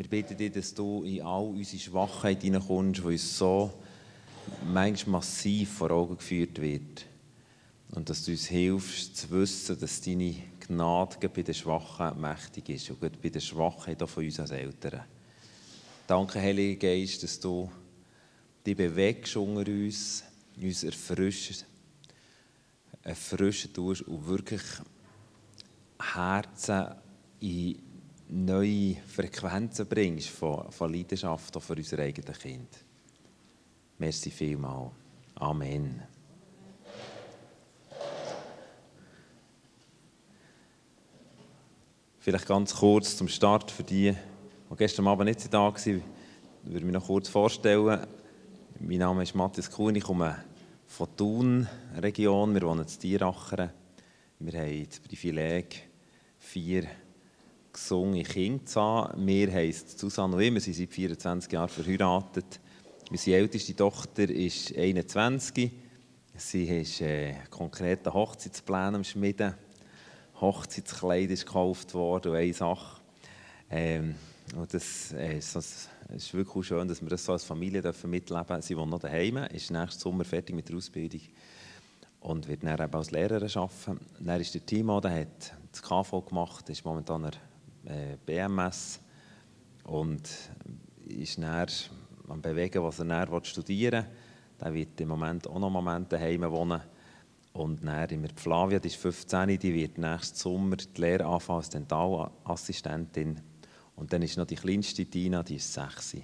Wir bitten dich, dass du in all unsere Schwachheit hineinkommst, die uns so manchmal massiv vor Augen geführt wird. Und dass du uns hilfst, zu wissen, dass deine Gnade bei den Schwachen mächtig ist und bei der Schwachheit auch von uns als Eltern. Danke, Heiliger Geist, dass du dich bewegst unter uns, uns erfrischst, erfrischen tust und wirklich Herzen in neue Frequenzen bringst von, von Leidenschaft auch für unser eigenes Kind. Merci vielmal. Amen. Vielleicht ganz kurz zum Start für die, die gestern Abend nicht da waren, würde ich mich noch kurz vorstellen. Mein Name ist Matthias Kuhn, ich komme von Thun, Region. Wir wohnen in Tierachern. Wir haben das Privileg, vier gesungene Kinder zu haben. Wir heissen Susanne und ich, wir sind seit 24 Jahren verheiratet. Unsere älteste Tochter ist 21. Sie ist äh, konkrete Hochzeitspläne am Schmieden. Hochzeitskleid ist gekauft worden und eine Sache. Ähm, und das, äh, ist, das ist wirklich schön, dass wir das so als Familie mitleben dürfen. Sie wohnt noch daheim, ist nächsten Sommer fertig mit der Ausbildung und wird dann eben als Lehrerin arbeiten. Dann ist der Timo, der hat das KV gemacht, ist momentan äh, BMS und ist dann am Bewegen, was er dann studieren will. Der wird im Moment auch noch Momente daheim wohnen. Und dann immer die Flavia, die ist 15, die wird nächsten Sommer die Lehre anfangen als Dentalassistentin. Und dann ist noch die kleinste Tina, die ist 6.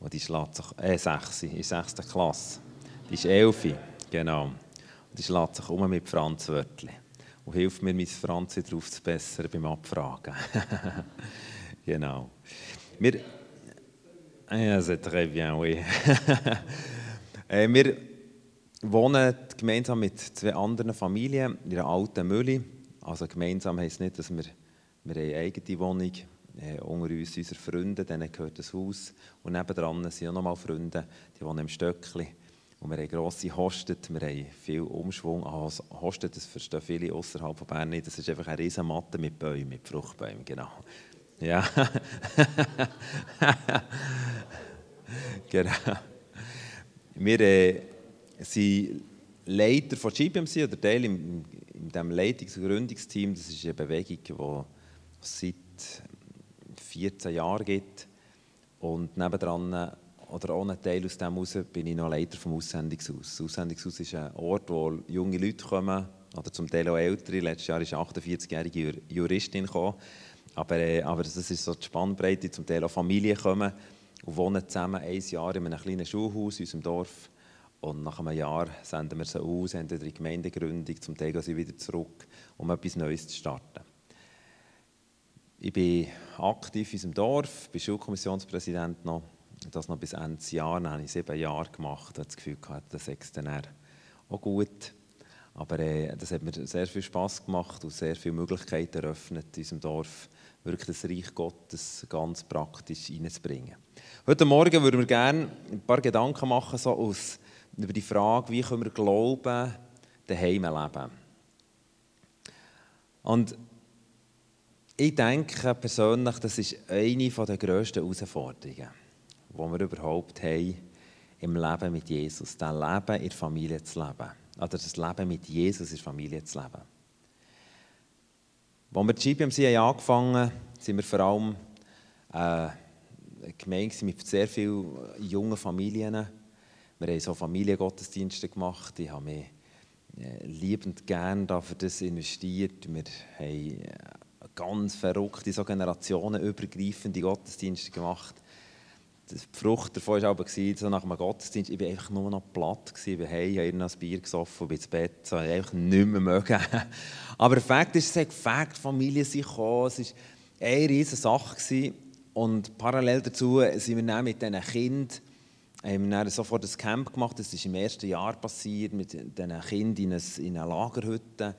Und die schlägt sich, äh, 6, in 6. Klasse. Die ist 11, genau. Und die schlägt sich um mit Franz Wörtli. Und hilft mir, mein Franz wieder aufzubessern beim Abfragen. genau. Wir, ja, c'est très bien, oui. äh, wir wohnen gemeinsam mit zwei anderen Familien in einer alten Mühle. Also gemeinsam heisst nicht, dass wir, wir eine eigene Wohnung äh, unter uns, unsere Freunde, denen gehört das Haus. Und nebendran sind auch noch mal Freunde, die wohnen im Stöckli. Und wir haben grosse Hostet, wir haben viel Umschwung. Also Hostet, das verstehen viele außerhalb von Bern nicht. Das ist einfach eine riesen Matte mit Bäumen, mit Fruchtbäumen, genau. Ja. genau. Wir äh, sind Leiter von GBMC oder Teil in, in diesem Leitungs- und Gründungsteam. Das ist eine Bewegung, die seit 14 Jahren gibt. Und nebendran, oder ohne Teil aus dem heraus, bin ich noch Leiter vom Aussendungshaus. Das Aussendungshaus ist ein Ort, wo junge Leute kommen, oder zum Teil auch ältere. Letztes Jahr ist eine 48-jährige Juristin gekommen. Aber, äh, aber das ist so die Spannbreite, zum Teil auch Familien kommen und wohnen zusammen ein Jahr in einem kleinen Schulhaus in unserem Dorf. Und nach einem Jahr senden wir sie aus, in die Gemeindegründung, zum Teil gehen sie wieder zurück, um etwas Neues zu starten. Ich bin aktiv in unserem Dorf, bin Schulkommissionspräsident noch. Das noch bis Ende des Jahres. Dann habe ich sieben Jahre gemacht. Hatte das Gefühl, gehabt, das sei dann auch gut. Aber äh, das hat mir sehr viel Spass gemacht und sehr viele Möglichkeiten eröffnet, in unserem Dorf wirklich das Reich Gottes ganz praktisch hineinzubringen. Heute Morgen würden wir gerne ein paar Gedanken machen so aus, über die Frage, wie können wir Glauben daheim leben. Und ich denke persönlich, das ist eine der grössten Herausforderungen, die wir überhaupt haben im Leben mit Jesus. Das Leben in der Familie zu leben. Oder das Leben mit Jesus in der Familie zu leben. Als wir die GPMC angefangen haben, sind wir vor allem äh, eine Gemeinde mit sehr vielen jungen Familien. Wir haben so Familiengottesdienste gemacht. Ich habe mich äh, liebend gern für das investiert. Wir haben äh, ganz verrückte, so generationenübergreifende Gottesdienste gemacht. Die Frucht davon war aber, so nach einem Gottesdienst, ich war einfach nur noch platt. Ich bin heim, habe ein Bier gesoffen, bin ins Bett, so, ich einfach nicht mehr mögen. aber Fakt ist, es hat gefällt, Familie sind gekommen, es war eine riesige Sache. Und parallel dazu sind wir dann mit diesen Kindern haben wir sofort ein Camp gemacht, das ist im ersten Jahr passiert, mit diesen Kindern in einer Lagerhütte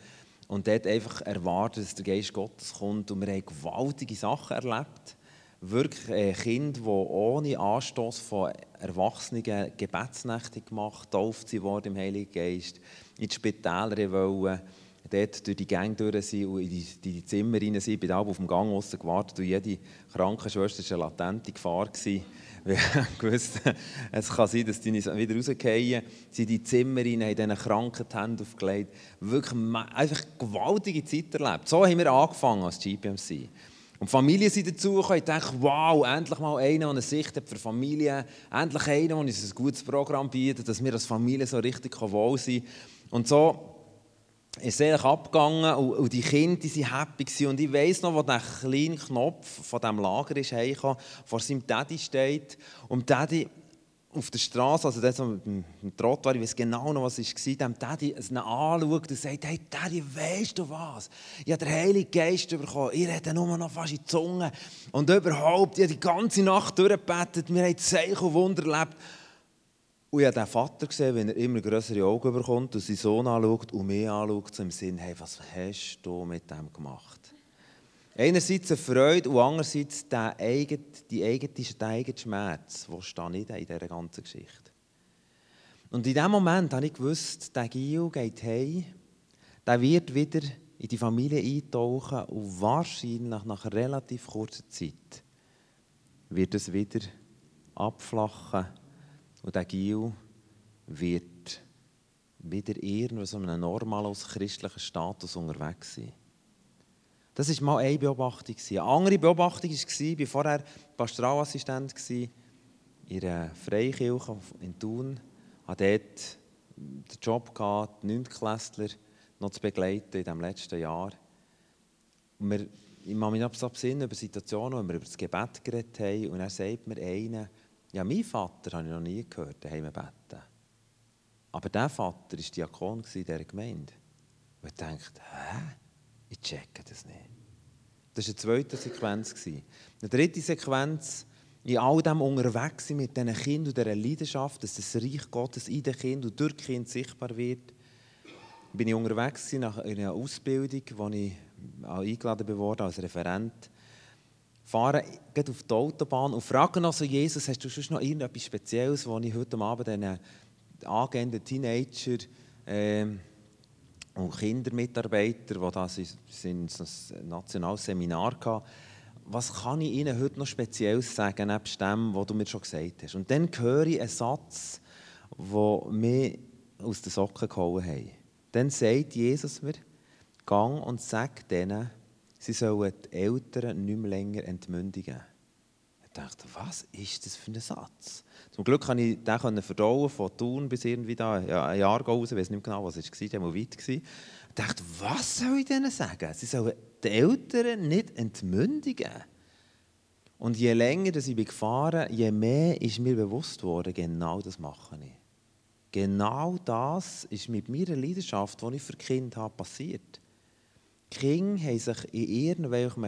und dort einfach erwartet, dass der Geist Gottes kommt. Und wir haben gewaltige Sachen erlebt. Wirklich äh, Kinder, die ohne Anstoß von Erwachsenen Gebetsnächte gemacht haben, getauft wurden im Heiligen Geist, in die Spitäler wollen, dort durch die Gänge durch sind und in die, die, Zimmer rein sind. Ich bin auf dem Gang außen gewartet und jede Krankenschwester war eine latente Gefahr. Gewesen. Ich wusste, es kann sein, dass die wieder rausgehen. Sie in die Zimmer rein, haben diesen Kranken die Hände aufgelegt. Wirklich einfach gewaltige Zeit erlebt. So haben wir angefangen als GPMC. Und Familien sind dazugekommen. Ich dachte, wow, endlich mal einer, der eine Sicht hat für Familien. Endlich einer, der uns ein gutes Programm bietet, dass wir als Familie so richtig wohl sind. Und so ist es abgegangen und, die Kinder die waren happy. Und ich weiss noch, wo der kleine Knopf von diesem Lager ist, heimkam, vor seinem Daddy steht. Und Daddy auf der Straße, also der so im Trott war, ich weiß genau noch, was es war, dem Daddy anschaut und sagt, hey Daddy, weißt du was? Ich habe den Heiligen Geist bekommen, ich rede nur noch fast in die Zunge. Und überhaupt, ich habe die ganze Nacht durchgebetet, wir haben Zeichen und Wunder erlebt. Und ich habe den Vater gesehen, wenn er immer größere Augen bekommt und seinen Sohn anschaut und mich anschaut, so im Sinn, hey, was hast du mit dem gemacht? Einerseits eine Freude und andererseits der eigene, die eigene, der eigene Schmerz, steht nicht in dieser ganzen Geschichte. Und in dem Moment habe ich gewusst, der Gio geht heim, der wird wieder in die Familie eintauchen und wahrscheinlich nach relativ kurzer Zeit wird es wieder abflachen und der Gil wird wieder irgendwo so einem normalen christlichen Status unterwegs sein. Das war mal eine Beobachtung. Eine andere Beobachtung war, ich war vorher Pastoralassistent in einer Freikirche in Thun. Ich hatte dort den Job, gehabt, die 9. Klässler noch zu begleiten in diesem letzten Jahr. Und wir, ich mache mich ab besinnen über Situationen, wo wir über das Gebet geredet haben. Und er sagt mir einen, ja, mein Vater habe ich noch nie gehört, daheim beten. Aber dieser Vater war Diakon in dieser Gemeinde. Und ich dachte, hä? Ich checke das nicht. Das war eine zweite Sequenz. Eine dritte Sequenz, in all dem unterwegs sein mit diesen Kindern und dieser Leidenschaft, dass das Reich Gottes in den Kindern und durch die Kinder sichtbar wird, bin ich unterwegs nach einer Ausbildung, wo ich eingeladen wurde als Referent. Fahre geht auf die Autobahn und frage noch so, Jesus, hast du schon noch irgendetwas Spezielles, wo ich heute Abend diesen angehenden Teenager äh, und Kindermitarbeiter, die da ein nationales Seminar hatten, was kann ich Ihnen heute noch Spezielles sagen, nebst dem, was du mir schon gesagt hast? Und dann höre ich einen Satz, der mich aus den Socken gehauen hat. Dann sagt Jesus mir, gang und sag denen, sie sollen die Eltern nicht mehr länger entmündigen. Ich dachte, was ist das für ein Satz? Zum Glück konnte ich den verdauen, von Thun bis irgendwie da, ja, ein Jahr raus, ich weiß nicht genau, was es war, der war weit. Ich dachte, was soll ich denen sagen? Sie sollen die Eltern nicht entmündigen. Und je länger ich bin gefahren je mehr ist mir bewusst worden, genau das mache ich. Genau das ist mit meiner Leidenschaft, die ich für Kinder habe, passiert. Die Kinder haben sich in irgendwelchen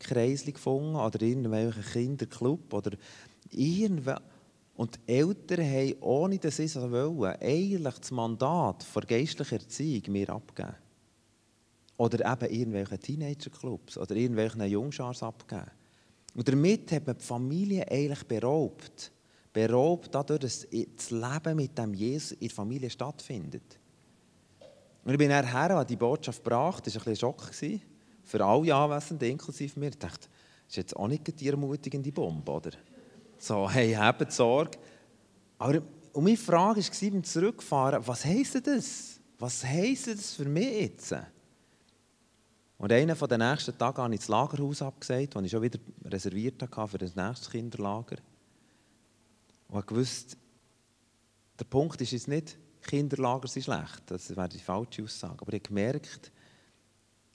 Kinderkreis gefunden oder irgendwelchen Kinderclub oder irgendwelchen und die Eltern haben, ohne dass sie es wollen, eigentlich das Mandat für geistliche Erziehung mir abgegeben. Oder eben irgendwelche Teenagerclubs oder irgendwelchen Jungschars abgegeben. Und damit hat man die Familie eigentlich beraubt. Beraubt dadurch, dass das Leben mit dem Jesus in der Familie stattfindet. Und ich bin nachher, als die Botschaft gebracht, das war ein bisschen Schock für alle Anwesenden, inklusive mir. Ich dachte, das ist jetzt auch nicht die ermutigende Bombe, oder? So, hey, habt Sorge. Aber und meine Frage war beim Zurückfahren, was heisst das? Was heisst das für mich jetzt? Und einen der nächsten Tage habe ich das Lagerhaus abgesagt, das ich schon wieder reserviert hatte für das nächste Kinderlager. Und ich wusste, der Punkt ist jetzt nicht, Kinderlager sind schlecht, das wäre die falsche Aussage. Aber ich habe gemerkt,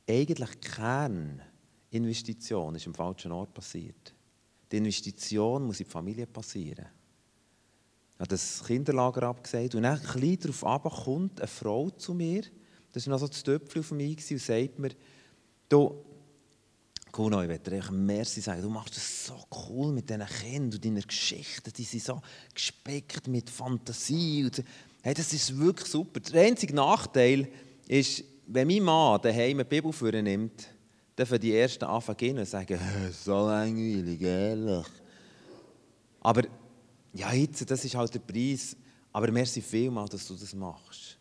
eigentlich Kerninvestition ist am falschen Ort passiert. Die Investition muss in die Familie passieren. Ich habe das Kinderlager abgesagt und dann ein bisschen darauf kommt eine Frau zu mir, das war noch so das Töpfchen auf mich und sagt mir, du, Kuno, ich möchte dir merci sagen, du machst das so cool mit diesen Kindern und deinen Geschichten, die sind so gespeckt mit Fantasie. Hey, das ist wirklich super. Der einzige Nachteil ist, wenn mein Mann daheim eine Bibel für nimmt, dürfen die Ersten anfangen und sagen, so langweilig, ehrlich. Aber ja, jetzt, das ist halt der Preis. Aber merci vielmal, dass du das machst.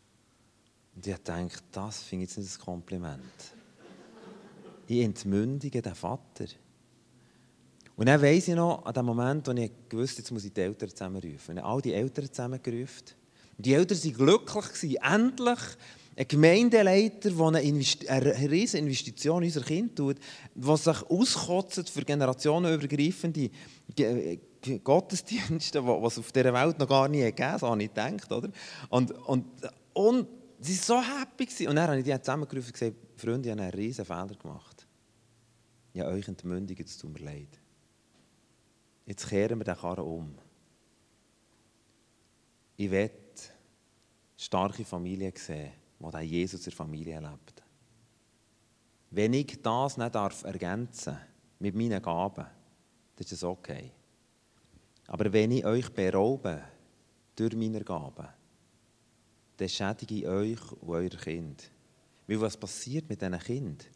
Und ich dachte, das finde ich jetzt nicht ein Kompliment. Ich entmündige den Vater. Und dann weiss ich noch, an dem Moment, wo ich gewusst jetzt muss ich die Eltern zusammenrufen. Ich habe all die Eltern zusammengerufen. Und die Eltern waren glücklich, endlich ein Gemeindeleiter, der eine, eine riesige Investition in unser Kind tut, der sich auskotzt für generationenübergreifende Gottesdienste, die es auf dieser Welt noch gar nie gegeben hat, so habe ich gedacht. Oder? Und, und, und sie waren so happy. Und dann habe ich die zusammengerufen und gesagt, Freunde, ich habe einen riesen Fehler gemacht. Ich habe euch entmündigt, es tut mir leid. Jetzt kehren wir den Karren um. Ich will starke Familien sehen, wo der Jesus in der Familie lebt. Wenn ich das nicht darf ergänzen mit meinen Gaben, dann ist das okay. Aber wenn ich euch beraube durch meine Gaben, dann schädige ich euch und euer Kind. Weil was passiert mit diesen Kindern?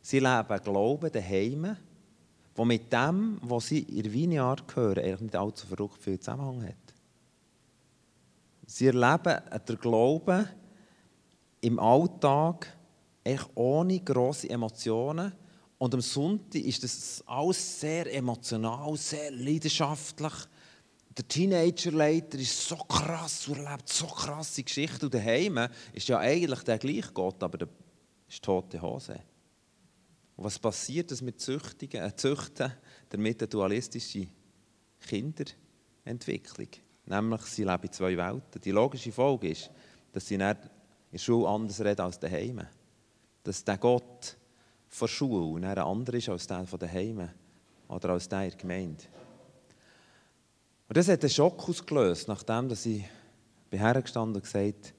Sie leben Glauben daheim, wo mit dem, was sie in der Vineyard hören, eigentlich nicht allzu verrückt viel Zusammenhang hat. Sie erleben den Glauben im Alltag ohne grosse Emotionen. Und am Sonntag ist das alles sehr emotional, sehr leidenschaftlich. Der Teenagerleiter ist so krass und erlebt so krasse Geschichten. Und daheim ist ja eigentlich der gleiche Gott, aber der ist tote Hose. Und was passiert, dass wir züchtigen, äh, züchten damit eine dualistische Kinderentwicklung? Nämlich, sie leben in zwei Welten. Die logische Folge ist, dass sie nicht in der Schule anders reden als daheim. Dass der Gott von der Schule ein anderer ist als der von daheim oder als der in der Gemeinde. Und das hat einen Schock ausgelöst, nachdem dass ich hergestanden und gesagt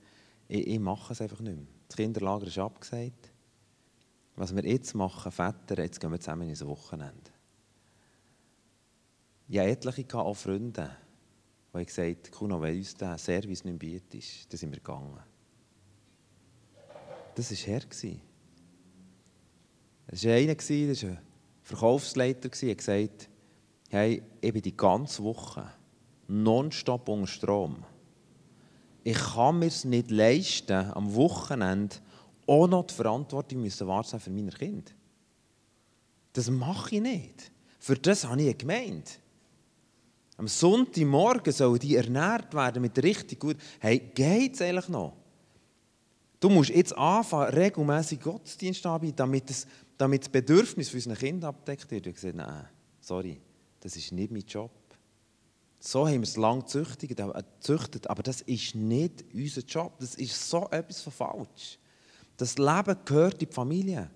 ich, ich mache es einfach nicht mehr. Das Kinderlager ist abgesagt. Was wir jetzt machen, Väter, jetzt gehen wir zusammen ins Wochenende. Ich hatte etliche, auch Freunde, die gesagt haben, Kuno, wenn uns der Service nicht bietet, dann sind wir gegangen. Das war Herr. Es war einer, das war ein Verkaufsleiter, der gesagt hey, ich bin die ganze Woche nonstop unter Strom. Ich kann mir es nicht leisten, am Wochenende auch noch die Verantwortung müssen wahrnehmen für meine Kinder. Das mache ich nicht. Für das habe ich eine Gemeinde. Am Sonntagmorgen sollen die ernährt werden mit richtig gut. Hey, geht es eigentlich noch? Du musst jetzt anfangen, regelmäßig Gottesdienst anbieten, damit damit das Bedürfnis für unsere Kinder abdeckt wird. Ich habe gesagt, nein, sorry, das ist nicht mein Job. So haben wir es lange gezüchtet, aber das ist nicht unser Job. Das ist so etwas von falsch. Das Leben gehört in die Familie.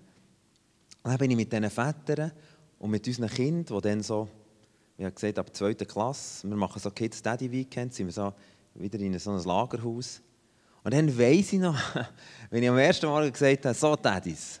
Und dann bin ich mit diesen Vätern und mit unseren Kindern, die dann so ich habe gesagt, ab der zweiten Klasse, wir machen so Kids Daddy Weekend, sind wir so wieder in so ein Lagerhaus. Und dann weiss ich noch, wenn ich am ersten Mal gesagt habe, so Daddys,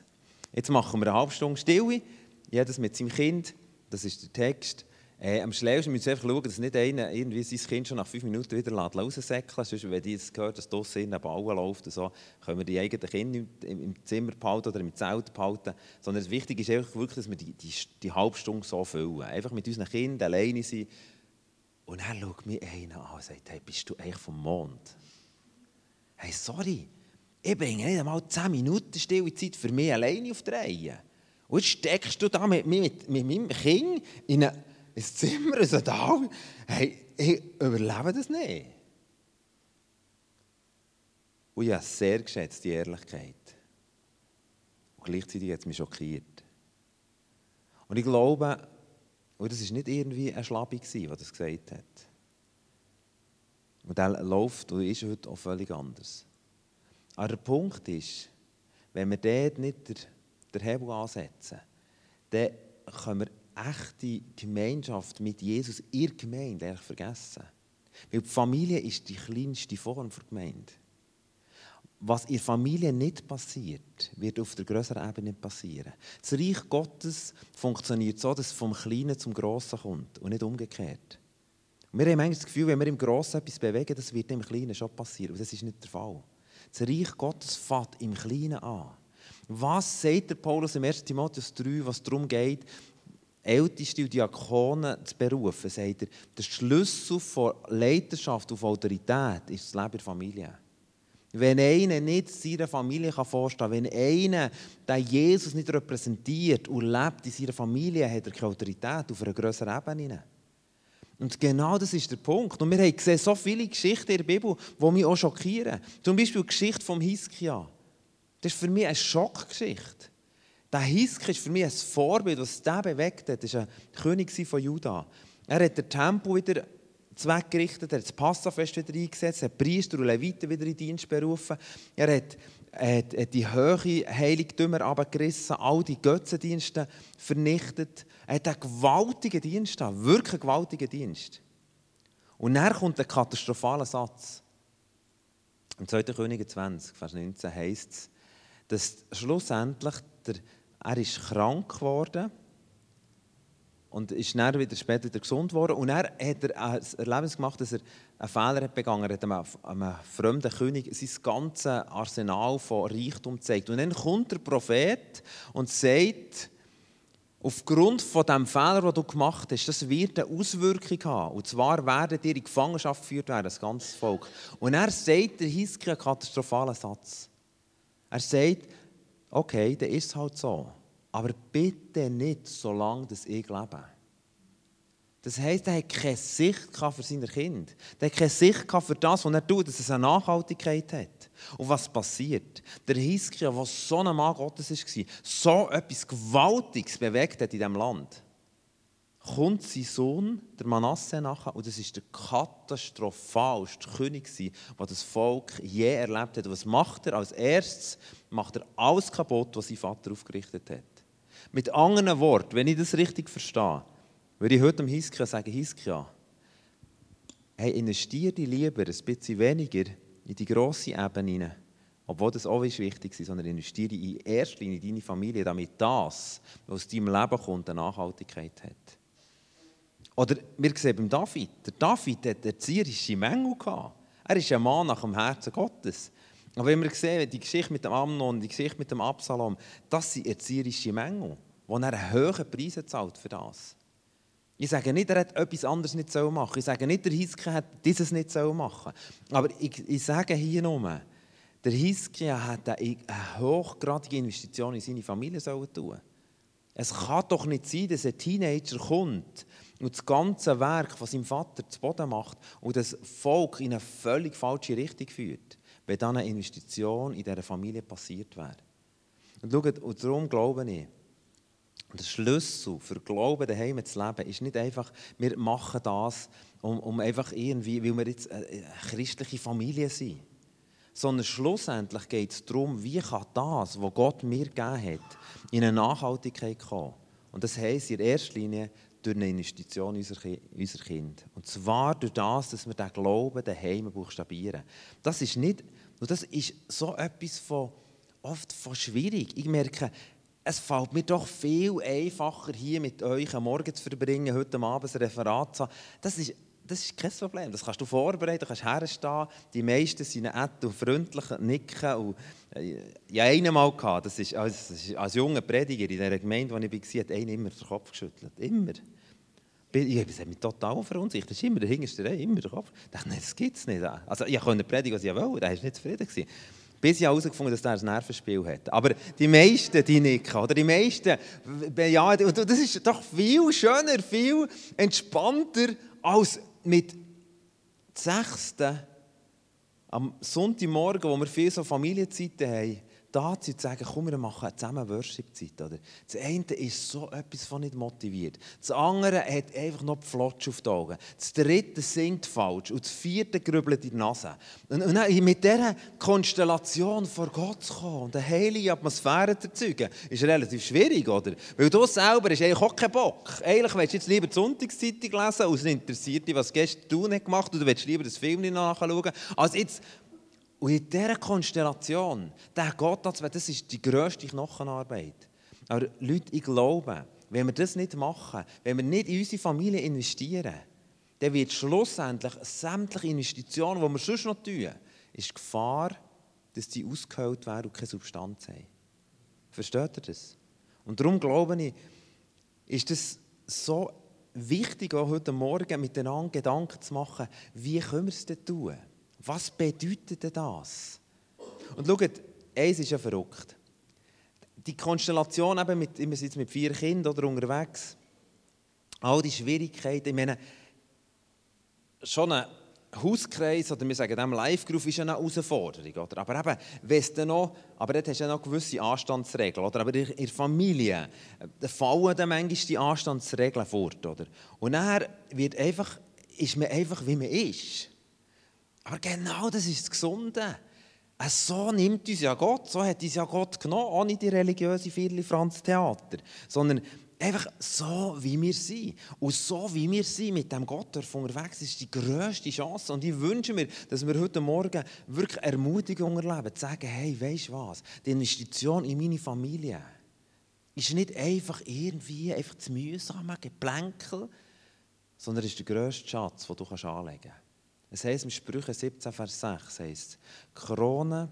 jetzt machen wir eine halbe Stunde Stille, jedes mit seinem Kind, das ist der Text, äh, am schlausten müssen wir einfach schauen, dass nicht einer irgendwie sein Kind schon nach fünf Minuten wieder raussäckeln Sonst, wenn die jetzt gehört, dass draussen ein Ball läuft, so, können wir die eigenen Kinder im, im, Zimmer behalten oder im Zelt behalten. Sondern das Wichtige ist einfach wirklich, dass wir die, die, die halbe Stunde so füllen. Einfach mit unseren Kindern alleine sein. Und dann schaut mich einer an und sagt, hey, bist du eigentlich vom Mond? Hey, sorry, ich bringe nicht einmal zehn Minuten stille Zeit für mich alleine auf die Reihe. Und jetzt steckst du da mit, mit, mit meinem Kind in eine ins Zimmer sagt, oh, hey, ich überlebe das nicht. Und ich habe sehr geschätzt, die Ehrlichkeit. Und gleichzeitig hat es mich schockiert. Und ich glaube, und das war nicht irgendwie ein Schlabi, der das gesagt hat. Der läuft und ist heute auch völlig anders. Aber der Punkt ist, wenn wir dort nicht den, Hebel ansetzen, dann können wir echte Gemeinschaft mit Jesus in Gemeinde eigentlich vergessen. Weil die Familie ist die kleinste Form der Gemeinde. Was in der Familie nicht passiert, wird auf der größeren Ebene nicht passieren. Das Reich Gottes funktioniert so, dass es vom Kleinen zum Grossen kommt und nicht umgekehrt. Wir haben manchmal das Gefühl, wenn wir im Grossen etwas bewegen, das wird im Kleinen schon passieren. Und das ist nicht der Fall. Das Reich Gottes fängt im Kleinen an. Was sagt der Paulus im 1. Timotheus 3, was darum geht, Älteste und Diakonen zu berufen, sagt er, der Schlüssel von Leiterschaft auf Autorität ist das Leben der Familie. Wenn einer nicht seiner Familie vorstehen kann, wenn einer den Jesus nicht repräsentiert und lebt in seiner Familie, hat er keine Autorität auf einer größeren Ebene. Und genau das ist der Punkt. Und wir haben gesehen, so viele Geschichten in der Bibel, die mich auch schockieren. Zum Beispiel die Geschichte vom Hiskia. Das ist für mich eine Schockgeschichte. Der Hiskia ist für mich ein Vorbild, was der bewegt hat. Er war ein König von Juda. Er hat den Tempel wieder zweckgerichtet, er hat das Passafest wieder eingesetzt, er hat Priester und Leviten wieder in Dienst berufen, er hat, hat, hat die höhere Heiligtümer abgerissen, all die Götzendienste vernichtet. Er hat einen gewaltigen Dienst, wirklich einen gewaltigen Dienst. Und dann kommt ein katastrophaler Satz. Im 2. Könige 20, Vers 19 heißt es, dass schlussendlich der, er ist krank geworden und ist dann wieder später wieder gesund geworden. Und er hat er ein Erlebnis gemacht, dass er einen Fehler hat begangen hat. Er hat einem fremden König sein ganzes Arsenal von Reichtum gezeigt. Und dann kommt der Prophet und sagt, aufgrund von dem Fehler, den du gemacht hast, das wird eine Auswirkung haben. Und zwar werden dir in Gefangenschaft geführt werden, das ganze Volk. Und er sagt der Hiskia einen katastrophalen Satz. Er sagt, okay, dann ist es halt so. Aber bitte nicht, solange ich lebe. Das heisst, er hat keine Sicht für seine Kinder. Er hat keine Sicht für das, was er tut, dass es eine Nachhaltigkeit hat. Und was passiert? Der Hiskia, der so ein Mann Gottes war, so etwas Gewaltiges bewegt hat in diesem Land, kommt sein Sohn, der Manasse, nachher, und das ist der katastrophalste König, den das Volk je erlebt hat. Und was macht er? Als erstes macht er alles kaputt, was sein Vater aufgerichtet hat. Mit anderen Worten, wenn ich das richtig verstehe, würde ich heute dem Hiskia sagen, Hiskia, hey, investiere lieber ein bisschen weniger in die grosse Ebene hinein, obwohl das auch wichtig ist, sondern investiere in erster Linie in deine Familie, damit das, was aus deinem Leben kommt, eine Nachhaltigkeit hat. Oder wir sehen beim David, der David hat erzieherische Mängel. Er ist ein Mann nach dem Herzen Gottes. Aber wenn wir sehen, die Geschichte mit dem Amnon, die Geschichte mit dem Absalom, das sind erzieherische Mängel, wo er einen hohen Preis zahlt für das. Ich sage nicht, er hat etwas anderes nicht machen sollen. Ich sage nicht, der Hiskia hat dieses nicht machen sollen. Aber ich, ich sage hier nur, der Hiskia hat eine, eine hochgradige Investition in seine Familie sollen tun. Es kann doch nicht sein, dass ein Teenager kommt und das ganze Werk von seinem Vater zu Boden macht und das Volk in eine völlig falsche Richtung führt wenn dann eine Investition in dieser Familie passiert wäre. Und schaut, und darum glaube ich, der Schlüssel für Glauben daheim zu leben ist nicht einfach, wir machen das, um, um einfach irgendwie, weil wir jetzt eine christliche Familie sind. Sondern schlussendlich geht es darum, wie kann das, was Gott mir gegeben hat, in eine Nachhaltigkeit kommen. Und das heisst in erster Linie durch eine Investition in unser Kind. Und zwar durch das, dass wir den Glauben daheim buchstabieren. Das ist nicht, und das ist so etwas von, oft von schwierig. Ich merke, es fällt mir doch viel einfacher, hier mit euch am Morgen zu verbringen, heute Abend ein Referat zu haben. Das ist, das ist kein Problem. Das kannst du vorbereiten, kannst herstehen. Die meisten sind nett und freundlich, nicken. Und, äh, ja, einmal gehabt, das ist, als, als junger Prediger in dieser Gemeinde, wo ich war, hat einer immer den Kopf geschüttelt. Immer ich habe mich total verunsichert. Das ist immer der hinterste immer der Kopf. Ich dachte, nein, das gibt es nicht. Also, ich konnte predigen, was ich wollte, da war nicht zufrieden. Gewesen. Bis ich herausgefunden dass er ein Nervenspiel hat. Aber die meisten, die nicken, oder die meisten, ja, das ist doch viel schöner, viel entspannter, als mit Sechsten am Sonntagmorgen, wo wir viel so Familienzeiten haben, da zu sagen, komm, wir machen zusammen Worship-Zeit. Das eine ist so etwas von nicht motiviert. Das andere hat einfach noch die Flotsch auf die Augen. Das dritte singt falsch. Und das vierte grübelt in die Nase. Und, und dann mit dieser Konstellation vor Gott zu kommen und eine heilige Atmosphäre zu erzeugen, ist relativ schwierig, oder? Weil du selber hast eigentlich auch keinen Bock. Eigentlich willst du jetzt lieber die Sonntagszeitung lesen und es interessiert dich, was gestern du nicht gemacht hast, oder willst lieber das Film nachschauen, als jetzt und in dieser Konstellation, der Gott das ist die grösste Knochenarbeit. Aber Leute, ich glaube, wenn wir das nicht machen, wenn wir nicht in unsere Familie investieren, dann wird schlussendlich sämtliche Investitionen, die wir sonst noch tun, ist die Gefahr, dass die ausgehöhlt werden und keine Substanz haben. Versteht ihr das? Und darum glaube ich, ist es so wichtig, auch heute Morgen miteinander Gedanken zu machen, wie können wir es denn tun? Was bedeutet denn das? Und schaut, eins ist ja verrückt. Die Konstellation eben mit, wir sind jetzt mit vier Kindern oder unterwegs, all die Schwierigkeiten, ich meine, schon ein Hauskreis oder wir sagen dem Live-Group ist eine Herausforderung. Oder? Aber eben, weiss dann noch, aber dort hast du ja noch gewisse Anstandsregeln. Oder? Aber in der Familie fallen dann manchmal die Anstandsregeln fort. Oder? Und nachher wird einfach, ist man einfach, wie man ist. Aber genau das ist das Gesunde. So nimmt uns ja Gott, so hat uns ja Gott genommen, ohne die religiöse Vierli-Franz-Theater. Sondern Einfach so, wie wir sind. Und so, wie wir sind, mit dem Gott unterwegs, ist die grösste Chance. Und ich wünsche mir, dass wir heute Morgen wirklich Ermutigung erleben, zu sagen, hey, weisst was, die Investition in meine Familie ist nicht einfach irgendwie einfach zu mühsam, Geplänkel, sondern ist der grösste Schatz, den du anlegen kannst. Es heisst im Sprüche 17, Vers 6, heisst, die Krone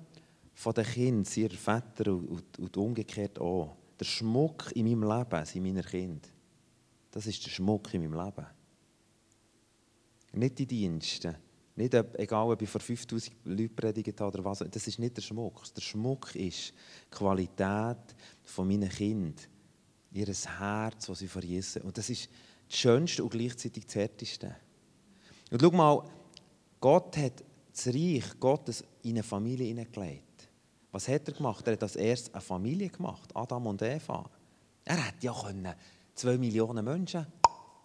der Kinder sind ihre Väter und, und umgekehrt auch. Der Schmuck in meinem Leben sind meine Kinder. Das ist der Schmuck in meinem Leben. Nicht die Dienste. Nicht, egal, ob ich vor 5000 Leuten predigt habe oder was. Das ist nicht der Schmuck. Der Schmuck ist die Qualität von meinen Kindern. Ihr Herz, das sie verjessen. Und das ist das Schönste und gleichzeitig das Härteste. Und schau mal, Gott hat das Reich Gottes in eine Familie hineingelegt. Was hat er gemacht? Er hat als erstes eine Familie gemacht, Adam und Eva. Er hätte ja können zwei Millionen Menschen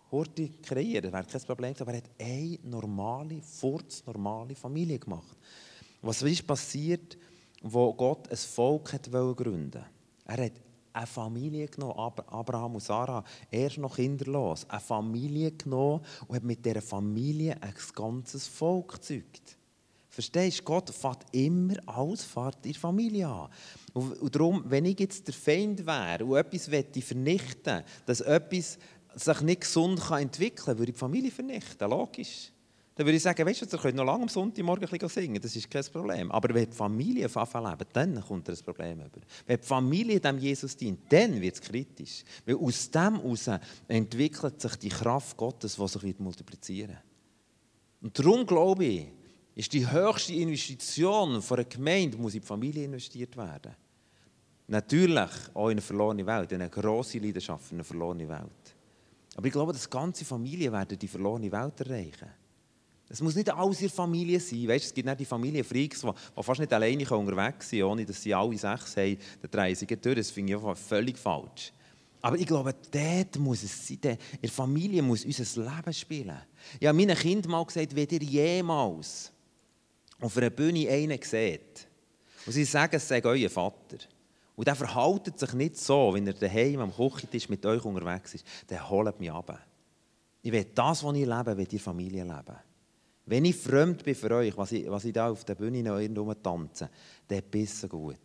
heute kreieren, das wäre kein Problem aber er hat eine normale, furznormale Familie gemacht. Was ist passiert, wo Gott ein Volk hat gründen Er hat eine Familie genommen, Abraham und Sarah, erst noch kinderlos, eine Familie genommen und hat mit dieser Familie ein ganzes Volk gezeugt. Verstehst du? Gott fährt immer alles fährt in der Familie an. Und, und darum, wenn ich jetzt der Feind wäre und etwas vernichten möchte, dass etwas sich nicht gesund entwickeln kann, würde ich die Familie vernichten. Logisch. Dann würde ich sagen, weißt du, ihr könnt noch lange am Sonntagmorgen ein singen, das ist kein Problem. Aber wenn die Familie anfängt leben, dann kommt ein Problem über. Wenn die Familie dem Jesus dient, dann wird es kritisch. Weil aus dem heraus entwickelt sich die Kraft Gottes, die sich multiplizieren wird. Und darum glaube ich, ist die höchste Investition von einer Gemeinde, muss in die Familie investiert werden. Natürlich auch in eine verlorene Welt, in eine grosse Leidenschaft in eine verlorene Welt. Aber ich glaube, dass ganze Familien werden die verlorene Welt erreichen. Es muss nicht alles der Familie sein. Weißt, es gibt nicht die Familienfreaks, die, die fast nicht alleine unterwegs sind, ohne dass sie alle sechs haben. Dann drehen sie durch. Das finde ich völlig falsch. Aber ich glaube, dort muss es sein. In der Familie muss unser Leben spielen. Ich habe meinen Kindern mal gesagt, wenn ihr jemals auf einer Bühne einen sieht und sie sagen, es sei euer Vater, und der verhaltet sich nicht so, wenn er daheim am Küchentisch mit euch unterwegs ist, dann holt mich ab. Ich will das, was ich lebe, will die Familie leben. Wenn ich fremd bin für euch, was ich, was ich da auf der Bühne noch irgendwo tanze, dann ist gut.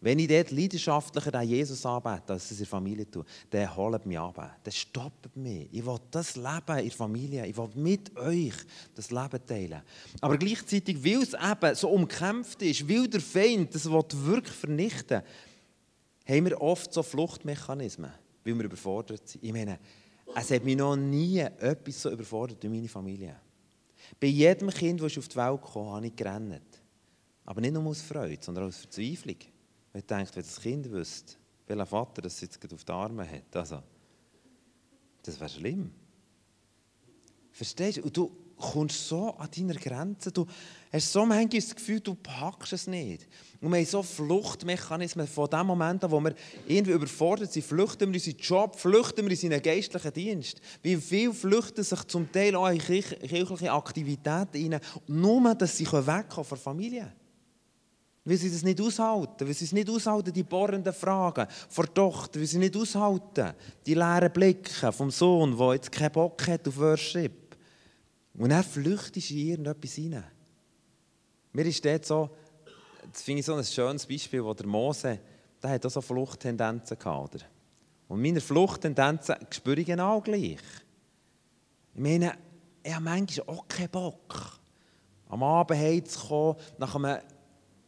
Wenn ich dort leidenschaftlicher den Jesus anbete, als es in der Familie tue, dann holt mich ab. Dann stoppt mich. Ich will das Leben in der Familie, ich will mit euch das Leben teilen. Aber gleichzeitig, weil es eben so umkämpft ist, weil der Feind das wirklich vernichten will, haben wir oft so Fluchtmechanismen, weil wir überfordert sind. Ich meine, es hat mich noch nie etwas so überfordert wie meine Familie. Bei jedem Kind, das auf die Welt kam, habe ich gerannt. Aber nicht nur aus Freude, sondern aus Verzweiflung. Wenn ich denke, wenn das Kind wüsste, welcher Vater das jetzt auf die Arme hat, also, das wäre schlimm. Verstehst du? Und du kommst so an deiner Grenze. Du hast so manchmal das Gefühl, du packst es nicht. Und wir haben so Fluchtmechanismen von dem Moment an, wo wir irgendwie überfordert sind, flüchten wir unseren Job, flüchten wir in unseren geistlichen Dienst. Wie viele flüchten sich zum Teil auch in kirchliche Aktivitäten rein, nur, dass sie wegkommen von der Familie. Weil sie das nicht aushalten, weil sie es nicht aushalten, die bohrenden Fragen von der Tochter, weil sie nicht aushalten, die leeren Blicke vom Sohn, der jetzt keinen Bock hat auf Worship. Und er flüchtet in irgendetwas hinein. Mir ist dort so, das finde ich so ein schönes Beispiel, wo der Mose, der hat auch so Fluchttendenzen gehabt. Und meine Fluchttendenzen spüre ich genau gleich. Ich meine, ich habe manchmal auch keinen Bock, am Abend heimzukommen, nach einem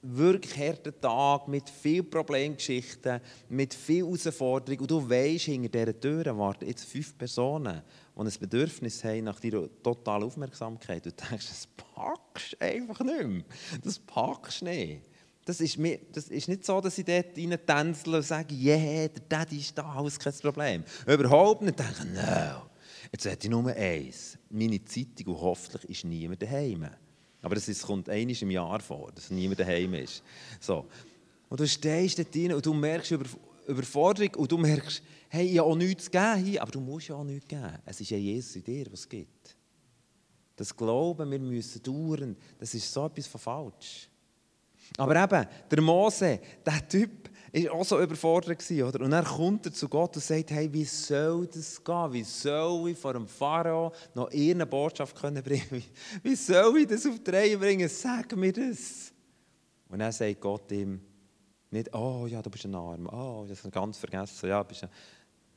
wirklich harten Tag mit vielen Problemgeschichten, mit vielen Herausforderungen. Und du weißt, hinter dieser Tür warten jetzt fünf Personen, die ein Bedürfnis haben nach deiner totalen Aufmerksamkeit. Du denkst, das packst du einfach nicht mehr. Das packst du nicht. Das ist, mir, das ist nicht so, dass ich dort rein tänzle und sage, yeah, der Daddy ist da, alles kein Problem. Überhaupt nicht. Ich denke, no. Jetzt hätte ich nur eins. Meine Zeitung und hoffentlich ist niemand daheim. Aber das ist, kommt einmal im Jahr vor, dass niemand daheim ist. So. Und du stehst dort rein und du merkst über, Überforderung und du merkst, hey, ich habe auch nichts gegeben hier, aber du musst ja auch nichts geben. Es ist ja Jesus in dir, was es gibt. Das Glauben, wir müssen dauern, das ist so etwas von falsch. Aber eben, der Mose, der Typ, war auch so überfordert. Oder? Und dann kommt er zu Gott und sagt, hey, wie soll das gehen? Wie soll ich vor dem Pharao noch irgendeine Botschaft können bringen Wie soll ich das auf die Reihe bringen? Sag mir das. Und dann sagt Gott ihm, nicht, oh ja, du bist ein Arm, oh, das ich ganz vergessen, ja, bist ein...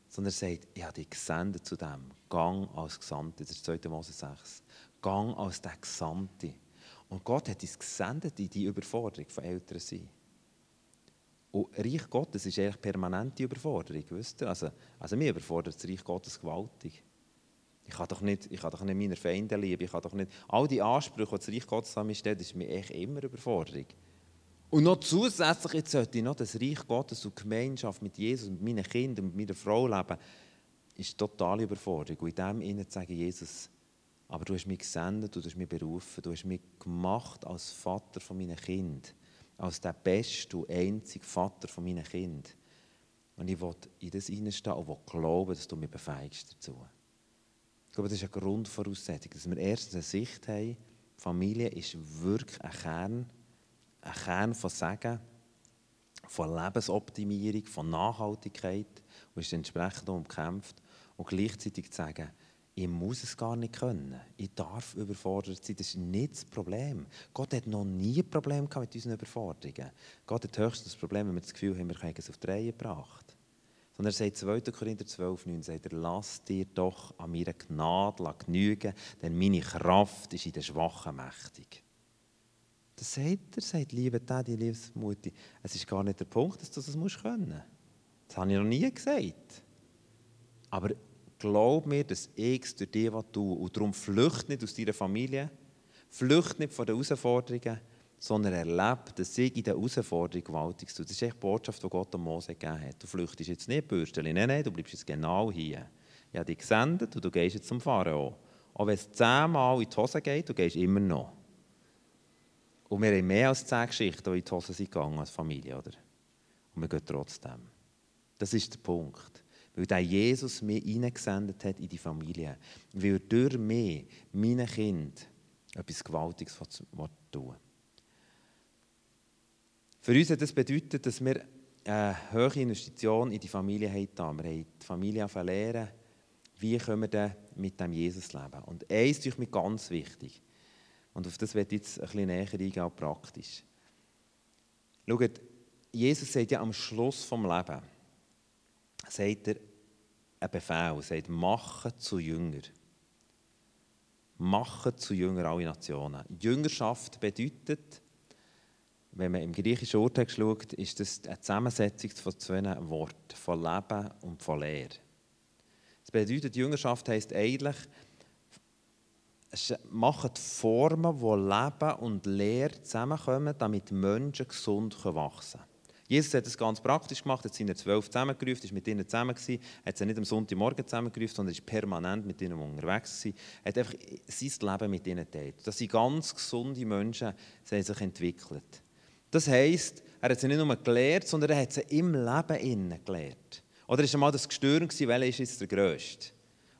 sondern er sagt, ich habe dich gesendet zu dem. Gang als Gesandte, das ist 2. Mose 6. Gang als der Gesandte. Und Gott hat uns gesendet in die Überforderung von Eltern sein. Und Reich Gottes ist eigentlich permanente Überforderung, wisst ihr? Also, also mir überfordert das Reich Gottes gewaltig. Ich kann doch nicht, ich nicht meine Feinde lieben, ich kann doch nicht... All die Ansprüche, die das Reich Gottes an mich stellt, ist mir echt immer Überforderung. Und noch zusätzlich jetzt sollte ich noch das Reich Gottes und Gemeinschaft mit Jesus, mit meinen Kindern, mit meiner Frau leben, ist totale Überforderung. Und in dem Innen zu sagen, Jesus, aber du hast mich gesendet, du hast mich berufen, du hast mich gemacht als Vater von meinen Kindern, als der beste und einzige Vater von meinen Kindern. Und ich will in das hineinstehen und will glauben, dass du mich befähigst dazu. Ich glaube, das ist eine Grundvoraussetzung, dass wir erstens eine Sicht haben, Familie ist wirklich ein Kern, ein Kern von Sagen, von Lebensoptimierung, von Nachhaltigkeit und ist entsprechend umkämpft. Und gleichzeitig zu sagen, ich muss es gar nicht können. Ich darf überfordert sein. Das ist nicht das Problem. Gott hat noch nie ein Problem mit unseren Überforderungen. Gott hat höchstens das Problem, wenn wir das Gefühl haben, wir können es auf die Reihe gebracht. Sondern er sagt 2. Korinther 12, 9, sagt er, lass dir doch an meiner Gnade genügen, denn meine Kraft ist in den Schwachen mächtig. Das sagt er, sagt, liebe Daddy, liebe Mutti, es ist gar nicht der Punkt, dass du das musst. Das habe ich noch nie gesagt. Aber glaub mir, dass ich es durch dich tue. Und darum flücht nicht aus deiner Familie, flücht nicht von den Herausforderungen, sondern erlebe, dass ich in der Herausforderung gewaltig tue. Das ist echt die Botschaft, die Gott an Mose gegeben hat. Du flüchtest jetzt nicht, Bürsteli, nein, nein, du bleibst jetzt genau hier. Ich habe dich gesendet und du gehst jetzt zum Pharao. Auch wenn es zehnmal in die Hose geht, du gehst immer noch. Und wir haben mehr als zehn Geschichten, die in die Hose sind gegangen als Familie, oder? Und wir gehen trotzdem. Das ist der Punkt. Weil der Jesus mich hineingesendet hat in die Familie. Weil durch mich, meine Kinder, etwas Gewaltiges tun Für uns hat das bedeutet, dass wir eine hohe Investition in die Familie haben. Wir haben die Familie verlernen, wie können wir denn mit dem Jesus leben. Und eins ist mir ganz wichtig. Und auf das ich jetzt ein bisschen näher eingehen, auch praktisch. Schaut, Jesus sagt ja am Schluss vom Leben, sagt er einen Befehl, sagt, mache zu Jünger. Mache zu Jünger alle Nationen. Jüngerschaft bedeutet, wenn man im griechischen Urtext schaut, ist das eine Zusammensetzung von zwei Worten, von Leben und von Lehre. Das bedeutet, Jüngerschaft heisst eigentlich, machen Formen, wo Leben und Lehre zusammenkommen, damit Menschen gesund wachsen können. Jesus hat das ganz praktisch gemacht, hat seine zwölf zusammengerufen, ist mit ihnen zusammen gewesen, hat sie nicht am Sonntagmorgen zusammengerufen, sondern ist permanent mit ihnen unterwegs gewesen, hat einfach sein Leben mit ihnen geteilt. Das sind ganz gesunde Menschen, haben sich entwickelt. Das heisst, er hat sie nicht nur gelehrt, sondern er hat sie im Leben innen gelehrt. Oder ist einmal das Gestürm gewesen, welcher ist jetzt der Größte?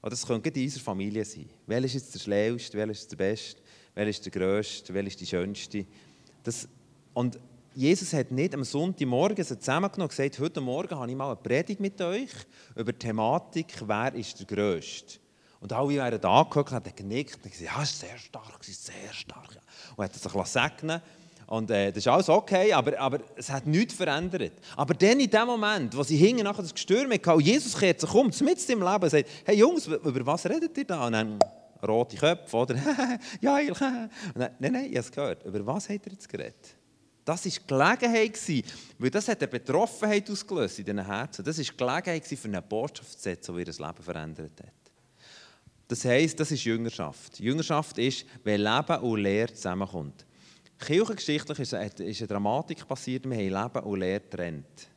Oder das könnte in unserer Familie sein. Welcher ist jetzt der Schlauste, welcher ist der Beste, welcher ist der Größte, welcher ist die Schönste? Das, und Jesus hat nicht am Sonntagmorgen zusammengenommen und gesagt, heute Morgen habe ich mal eine Predigt mit euch über die Thematik, wer ist der Größte. Und alle wären da gehockt, haben genickt und gesagt, ja, ist sehr stark, ist sehr stark. Ja. Und hat sich segnen und äh, das ist alles okay, aber, aber es hat nichts verändert. Aber dann in dem Moment, wo sie hingen nachher das Gestürm hatten, und Jesus kehrt sich um, mit im Leben und sagt, hey Jungs, über was redet ihr da? Und dann rote Köpfe, oder? ja, ich... Nein, nein, ich habe es gehört. Über was habt ihr jetzt geredet? Das war Gelegenheit, weil das hat eine Betroffenheit ausgelöst in diesen Herzen. Das war Gelegenheit für eine Botschaft zu setzen, die ihr Leben verändert hat. Das heisst, das ist Jüngerschaft. Jüngerschaft ist, wenn Leben und Lehre zusammenkommt. Kirchengeschichtlich ist eine Dramatik passiert, wir haben Leben und Lehre getrennt.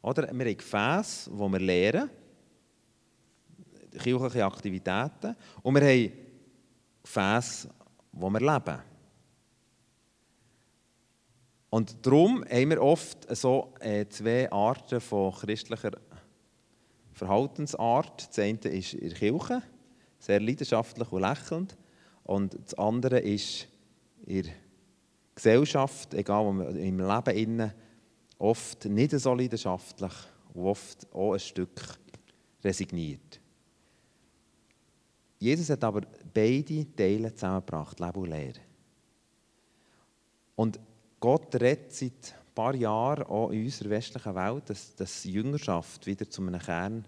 Oder? Wir haben Gefäße, wo wir lehren, kirchliche Aktivitäten, und wir haben Gefäße, wo wir leben. Und darum haben wir oft so äh, zwei Arten von christlicher Verhaltensart. Das eine ist in der Kirche, sehr leidenschaftlich und lächelnd. Und das andere ist in der Gesellschaft, egal wo man im Leben innen, oft nicht so leidenschaftlich und oft auch ein Stück resigniert. Jesus hat aber beide Teile zusammengebracht, Leben und Lehre. Und Gott redet seit ein paar Jahren auch in unserer westlichen Welt, dass, dass Jüngerschaft wieder zu einem Kern,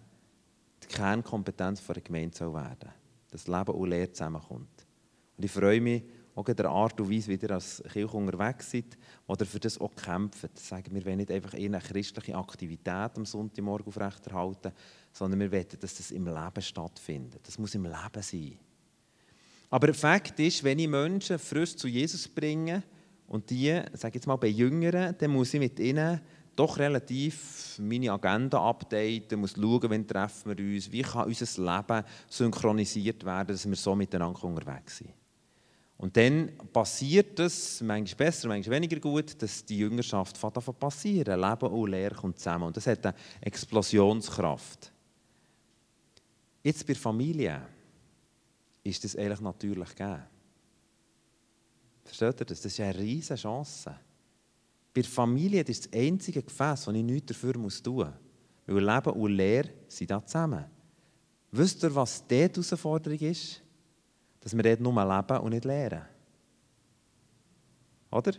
die Kernkompetenz der Gemeinde soll werden Dass Leben und Lehre zusammenkommt. Und ich freue mich auch der Art und Weise, wie ihr als Kirche unterwegs seid, oder für das auch kämpft. Sagen wir wollen nicht einfach eine christliche Aktivität am Sonntagmorgen aufrechterhalten, sondern wir wollen, dass das im Leben stattfindet. Das muss im Leben sein. Aber Fakt ist, wenn ich Menschen frisch zu Jesus bringe, und die, sage jetzt mal, bei Jüngeren, dann muss ich mit ihnen doch relativ meine Agenda updaten, muss schauen, wann treffen wir uns, wie kann unser Leben synchronisiert werden, dass wir so miteinander unterwegs sind. Und dann passiert es, manchmal besser, manchmal weniger gut, dass die Jüngerschaft davon passieren. Leben und Lehre kommt zusammen. Und das hat eine Explosionskraft. Jetzt bei Familie ist das eigentlich natürlich gegeben. Versteht ihr das? Das ist eine riesige Chance. Bei der Familie das ist das einzige Gefäß, das ich nichts dafür tun muss. Weil Leben und Lehre sind da zusammen. Wisst ihr, was dort die Herausforderung ist? Dass wir dort nur leben und nicht lehren. Oder?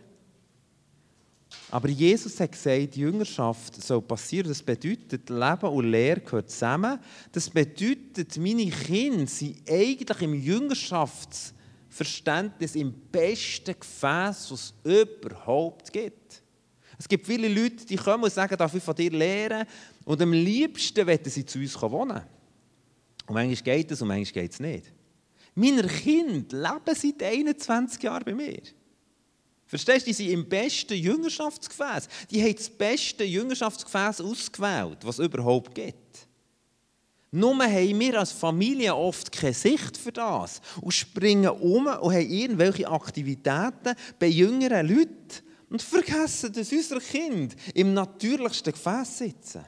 Aber Jesus hat gesagt, Jüngerschaft soll passieren. Das bedeutet, Leben und Lehre gehören zusammen. Das bedeutet, meine Kinder sind eigentlich im Jüngerschafts- Verständnis im besten Gefäß, was es überhaupt gibt. Es gibt viele Leute, die kommen und sagen, darf ich von dir lernen? Und am liebsten wollen sie zu uns wohnen. Und manchmal geht es und manchmal geht es nicht. Meine Kinder leben seit 21 Jahren bei mir. Verstehst du, die sind im besten Jüngerschaftsgefäß. Die haben das beste Jüngerschaftsgefäß ausgewählt, was es überhaupt gibt. Nur haben wir als Familie oft keine Sicht für das und springen um und haben irgendwelche Aktivitäten bei jüngeren Leuten und vergessen, dass unsere Kinder im natürlichsten Gefäß sitzen.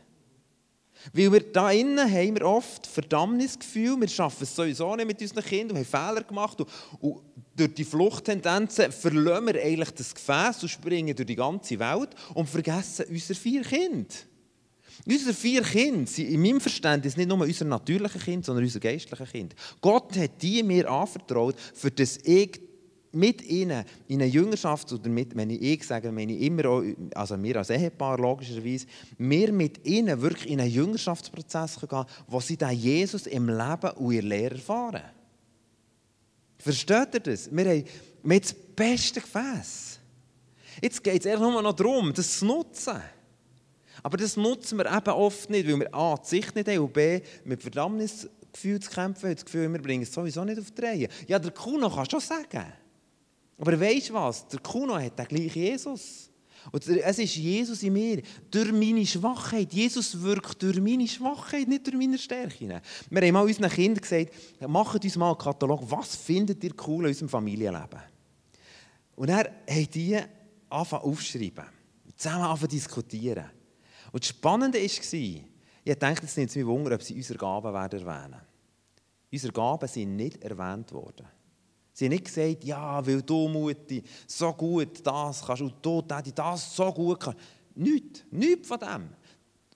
Weil wir da innen haben wir oft Verdammnisgefühl, wir schaffen es sowieso nicht mit unseren Kindern, wir haben Fehler gemacht und, und durch die Fluchttendenzen verlassen wir eigentlich das Gefäß und springen durch die ganze Welt und vergessen unsere vier Kinder. Unsere vier Kinder sind in meinem Verständnis nicht nur unser natürliches Kind, sondern unser geistliches Kind. Gott hat die mir anvertraut, für das ich mit ihnen in eine Jüngerschaft, oder mit, wenn ich ich sage, meine ich immer also wir als Ehepaar logischerweise, wir mit ihnen wirklich in einen Jüngerschaftsprozess gehen, wo sie den Jesus im Leben und ihr Lehrer erfahren. Versteht ihr das? Wir haben, wir haben das beste Gefäß. Jetzt geht es eher nur noch darum, das zu nutzen. Aber das nutzen wir eben oft nicht, weil wir A, die Sicht nicht haben und B, mit Verdammnisgefühl zu kämpfen haben, das Gefühl, wir bringen es sowieso nicht auf die Reihe. Ja, der Kuno kann schon sagen. Aber weißt du was? Der Kuno hat den gleichen Jesus. Und es ist Jesus in mir, durch meine Schwachheit. Jesus wirkt durch meine Schwachheit, nicht durch meine Stärken. Wir haben mal unseren Kindern gesagt, macht uns mal einen Katalog, was findet ihr cool in unserem Familienleben? Und dann haben die angefangen aufzuschreiben, zusammen zu diskutieren. Und das Spannende war, ich dachte, es nimmt mich Wunder, ob sie unsere Gaben werden erwähnen Unsere Gaben sind nicht erwähnt worden. Sie haben nicht gesagt, ja, weil du, Mutti, so gut das kannst und du, Daddy, das so gut kannst. Nichts, nichts von dem.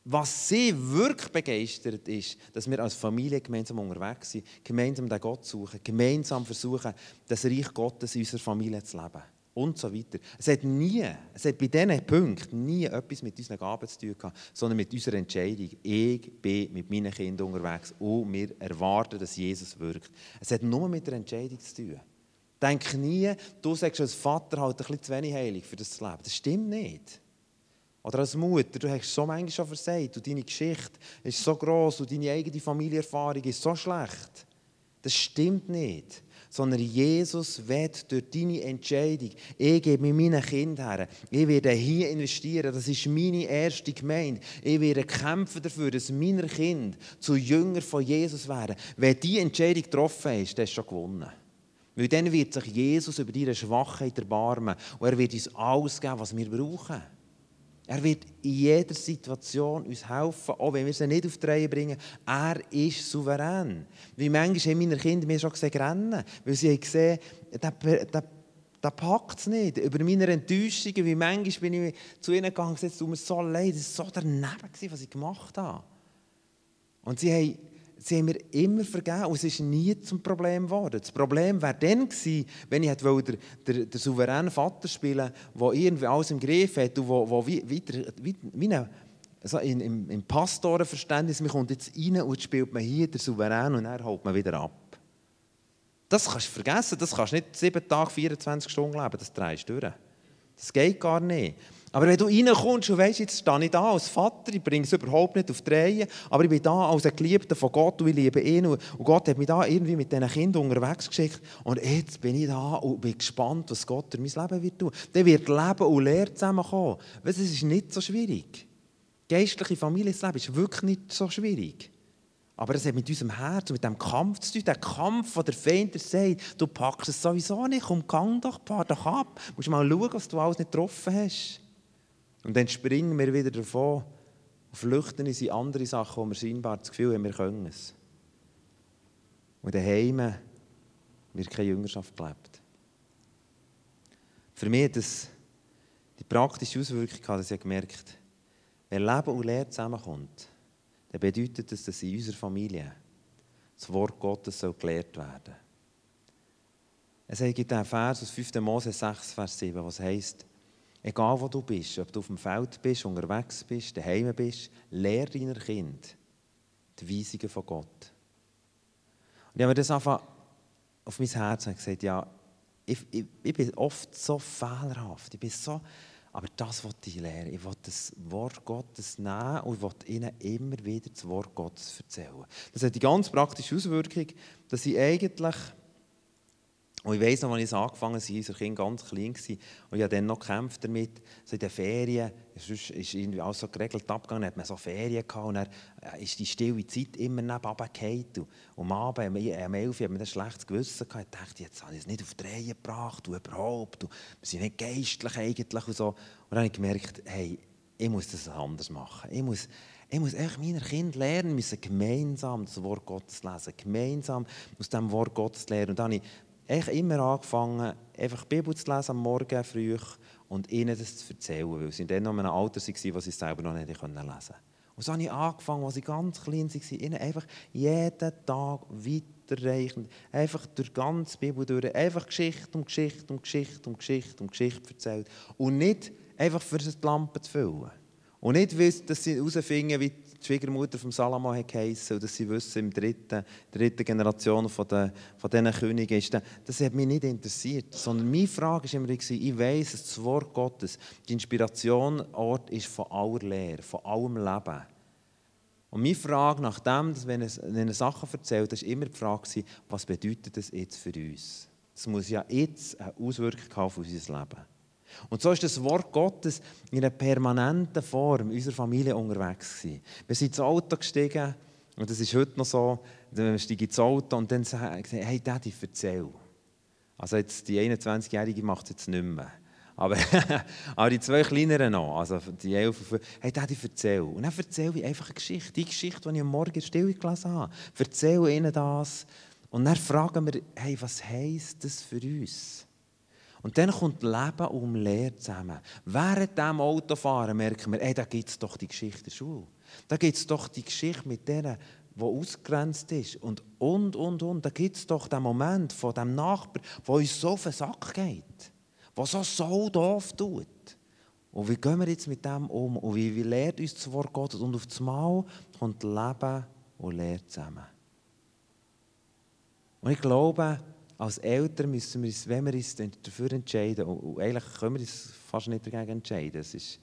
Was sie wirklich begeistert ist, dass wir als Familie gemeinsam unterwegs sind, gemeinsam den Gott suchen, gemeinsam versuchen, das Reich Gottes in unserer Familie zu leben und so weiter. Es hat nie, es hat bei diesen Punkten nie etwas mit unseren Gaben zu tun gehabt, sondern mit unserer Entscheidung. Ich bin mit meinen Kindern unterwegs und wir erwarten, dass Jesus wirkt. Es hat nur mit der Entscheidung zu tun. Denk nie, du sagst als Vater halt ein bisschen zu wenig heilig für das Leben. Das stimmt nicht. Oder als Mutter, du hast so manchmal schon versagt und deine Geschichte ist so groß und deine eigene Familienerfahrung ist so schlecht. Das stimmt nicht. Sondern Jesus wird durch deine Entscheidung, ich gebe mir meinen Kind her, ich werde hier investieren, das ist meine erste Gemeinde, ich werde kämpfen dafür, dass meine Kinder zu Jünger von Jesus werden. Wenn diese Entscheidung getroffen ist, dann ist schon gewonnen. Weil dann wird sich Jesus über deine Schwachheit erbarmen und er wird uns alles geben, was wir brauchen. Er wird in jeder Situation uns helfen, auch wenn wir sie nicht auf die Reihe bringen. Er ist souverän. Wie manchmal haben meine Kinder mir schon gesehen rennen, weil sie gesehen, der, der, der packt es nicht. Über meine Enttäuschungen, wie manchmal bin ich zu ihnen gegangen und gesagt, es tut mir so leid, das war so daneben, was ich gemacht habe. Und sie haben sie haben mir immer vergeben und es ist nie zum Problem geworden. Das Problem wäre dann gewesen, wenn ich den, den, den souveränen Vater spielen der irgendwie alles im Griff hat und wo, wo wie, wie, wie, also in, im, im Pastorenverständnis, man kommt jetzt rein und spielt man hier den Souverän und dann holt man wieder ab. Das kannst du vergessen, das kannst du nicht sieben Tage, 24 Stunden leben, das drehst du durch. Das geht gar nicht. Aber wenn du reinkommst und weißt, jetzt stehe ich da als Vater, ich bringe es überhaupt nicht auf die aber ich bin da als ein Geliebter von Gott und ich liebe ihn und Gott hat mich da irgendwie mit diesen Kindern unterwegs geschickt und jetzt bin ich da und bin gespannt, was Gott durch mein Leben wird tun. Dann wird Leben und Lehre zusammenkommen. Weißt, es ist nicht so schwierig. Geistliche Familienleben ist wirklich nicht so schwierig. Aber es hat mit unserem Herz, mit dem Kampf zu tun. Der Kampf, wo der Feind sagt, du packst es sowieso nicht, komm, gang doch, paar doch ab. Du musst mal schauen, was du alles nicht getroffen hast. Und dann springen wir wieder davon und flüchten in andere Sachen, wo wir scheinbar das Gefühl haben, wir können es. Und daheim wird keine Jüngerschaft gelebt. Für mich hat das die praktische Auswirkung gehabt, dass ich gemerkt wenn Leben und Lehre zusammenkommt, dann bedeutet das, dass in unserer Familie das Wort Gottes soll gelehrt werden Es gibt einen Vers aus 5. Mose 6, Vers 7, was heißt, Egal wo du bist, ob du auf dem Feld bist, unterwegs bist, daheim bist, lehre deiner Kind die Weisungen von Gott. Und ich habe mir das einfach auf mein Herz gesagt, ja, ich, ich, ich, bin oft so fehlerhaft, ich bin so, aber das wollte ich lernen. Ich wollte das Wort Gottes nehmen und ich wollte ihnen immer wieder das Wort Gottes erzählen. Das hat die ganz praktische Auswirkung, dass ich eigentlich und ich weiss noch, als ich angefangen habe, war unser Kind ganz klein und ich habe dann noch gekämpft damit. So in den Ferien, sonst ist irgendwie alles so geregelt abgegangen, hat man so Ferien gehabt und dann äh, ist die stille Zeit immer nebenan Und am Abend, um 11 Uhr, hat man ein schlechtes Gewissen gehabt. Ich dachte, jetzt habe ich es nicht auf die Reihe gebracht, und überhaupt, und wir sind nicht geistlich eigentlich und so. Und dann habe ich gemerkt, hey, ich muss das anders machen. Ich muss, ich muss echt meinen Kindern lernen, müssen gemeinsam das Wort Gottes lesen, gemeinsam aus dem Wort Gottes lernen. Und dann habe ich ich immer angefangen, einfach die Bibel zu lesen am Morgen früh und ihnen das zu erzählen, weil sie dann noch in einem Alter waren, wo sie es selber noch nicht lesen konnten. Und so habe ich angefangen, als sie ganz klein waren, ihnen einfach jeden Tag weiterreichend, einfach durch die ganze Bibel durch, einfach Geschichte um Geschichte um Geschichte um Geschichte um Geschichte erzählt. Und nicht einfach für die Lampe zu füllen. Und nicht, dass sie herausfinden, wie die Schwiegermutter von Salomo geheissen und dass sie wissen, der dritten, dritten Generation von, den, von diesen Königen ist. Das hat mich nicht interessiert. Sondern meine Frage war immer, ich weiss, dass das Wort Gottes, die Inspirationort ist von aller Lehre, von allem Leben. Und meine Frage nach dem, dass wenn er, wenn er Sachen erzählt, war immer die Frage, was bedeutet das jetzt für uns? Das muss ja jetzt eine Auswirkung haben auf unser Leben. Und so ist das Wort Gottes in einer permanenten Form in unserer Familie unterwegs gewesen. Wir sind ins Auto gestiegen und das ist heute noch so, dann steige ich ins Auto und dann sage ich, hey Daddy, erzähl. Also jetzt die 21-Jährige macht es jetzt nicht mehr. Aber, aber die zwei Kleineren noch, also die 11 und hey Daddy, erzähl. Und dann erzähle ich einfach eine Geschichte, die Geschichte, die ich am Morgen still gelesen habe. Erzähle ihnen das und dann fragen wir, hey, was heisst das für uns? Und dann kommt Leben und Lehre zusammen. Während dem Autofahren merken wir, ey, da gibt es doch die Geschichte der Schule. Da gibt es doch die Geschichte mit denen, die ausgegrenzt ist. Und, und, und, und. Da gibt es doch den Moment von dem Nachbar, der uns so auf den Sack geht. Der so so doof tut. Und wie gehen wir jetzt mit dem um? Und wie, wie lehrt uns das Wort Gottes? Und auf das Mal kommt Leben und Lehre zusammen. Und ich glaube, als Eltern müssen wir uns, wenn wir uns dafür entscheiden, und eigentlich können wir uns fast nicht dagegen entscheiden, das ist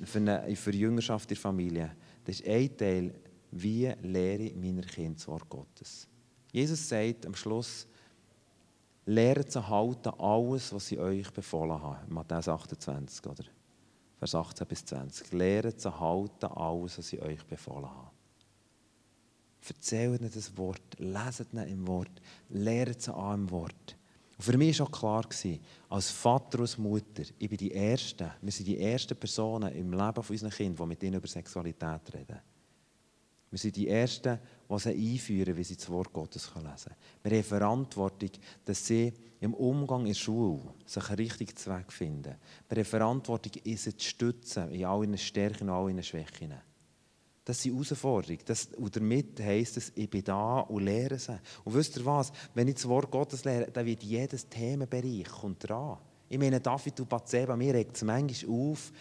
äh, für, eine, für die Jüngerschaft der Familie, das ist ein Teil, wie lehre ich meiner Kinder das Wort Gottes. Jesus sagt am Schluss, Lehrt zu halten alles, was ich euch befohlen habe. Matthäus 28, oder? Vers 18 bis 20. Lehrt zu halten alles, was ich euch befohlen habe. Erzählt ihnen das Wort, leset ihnen im Wort, lehrt sie an im Wort. Und für mich war auch klar, als Vater und Mutter, ich bin die Erste, wir sind die ersten Personen im Leben unserer Kinder, die mit ihnen über Sexualität reden. Wir sind die Ersten, die sie einführen, wie sie das Wort Gottes lesen können. Wir haben Verantwortung, dass sie im Umgang in der Schule sich einen richtigen Zweck finden. Wir haben Verantwortung, sie zu stützen in all ihren Stärken und all ihren Schwächen. Das sind Herausforderungen. Das, und damit heisst es, ich bin da und lehre sie. Und wisst ihr was? Wenn ich das Wort Gottes lehre, dann wird jedes Themenbereich kommt dran. Ich meine, David und Bathseba, mir regt es manchmal auf,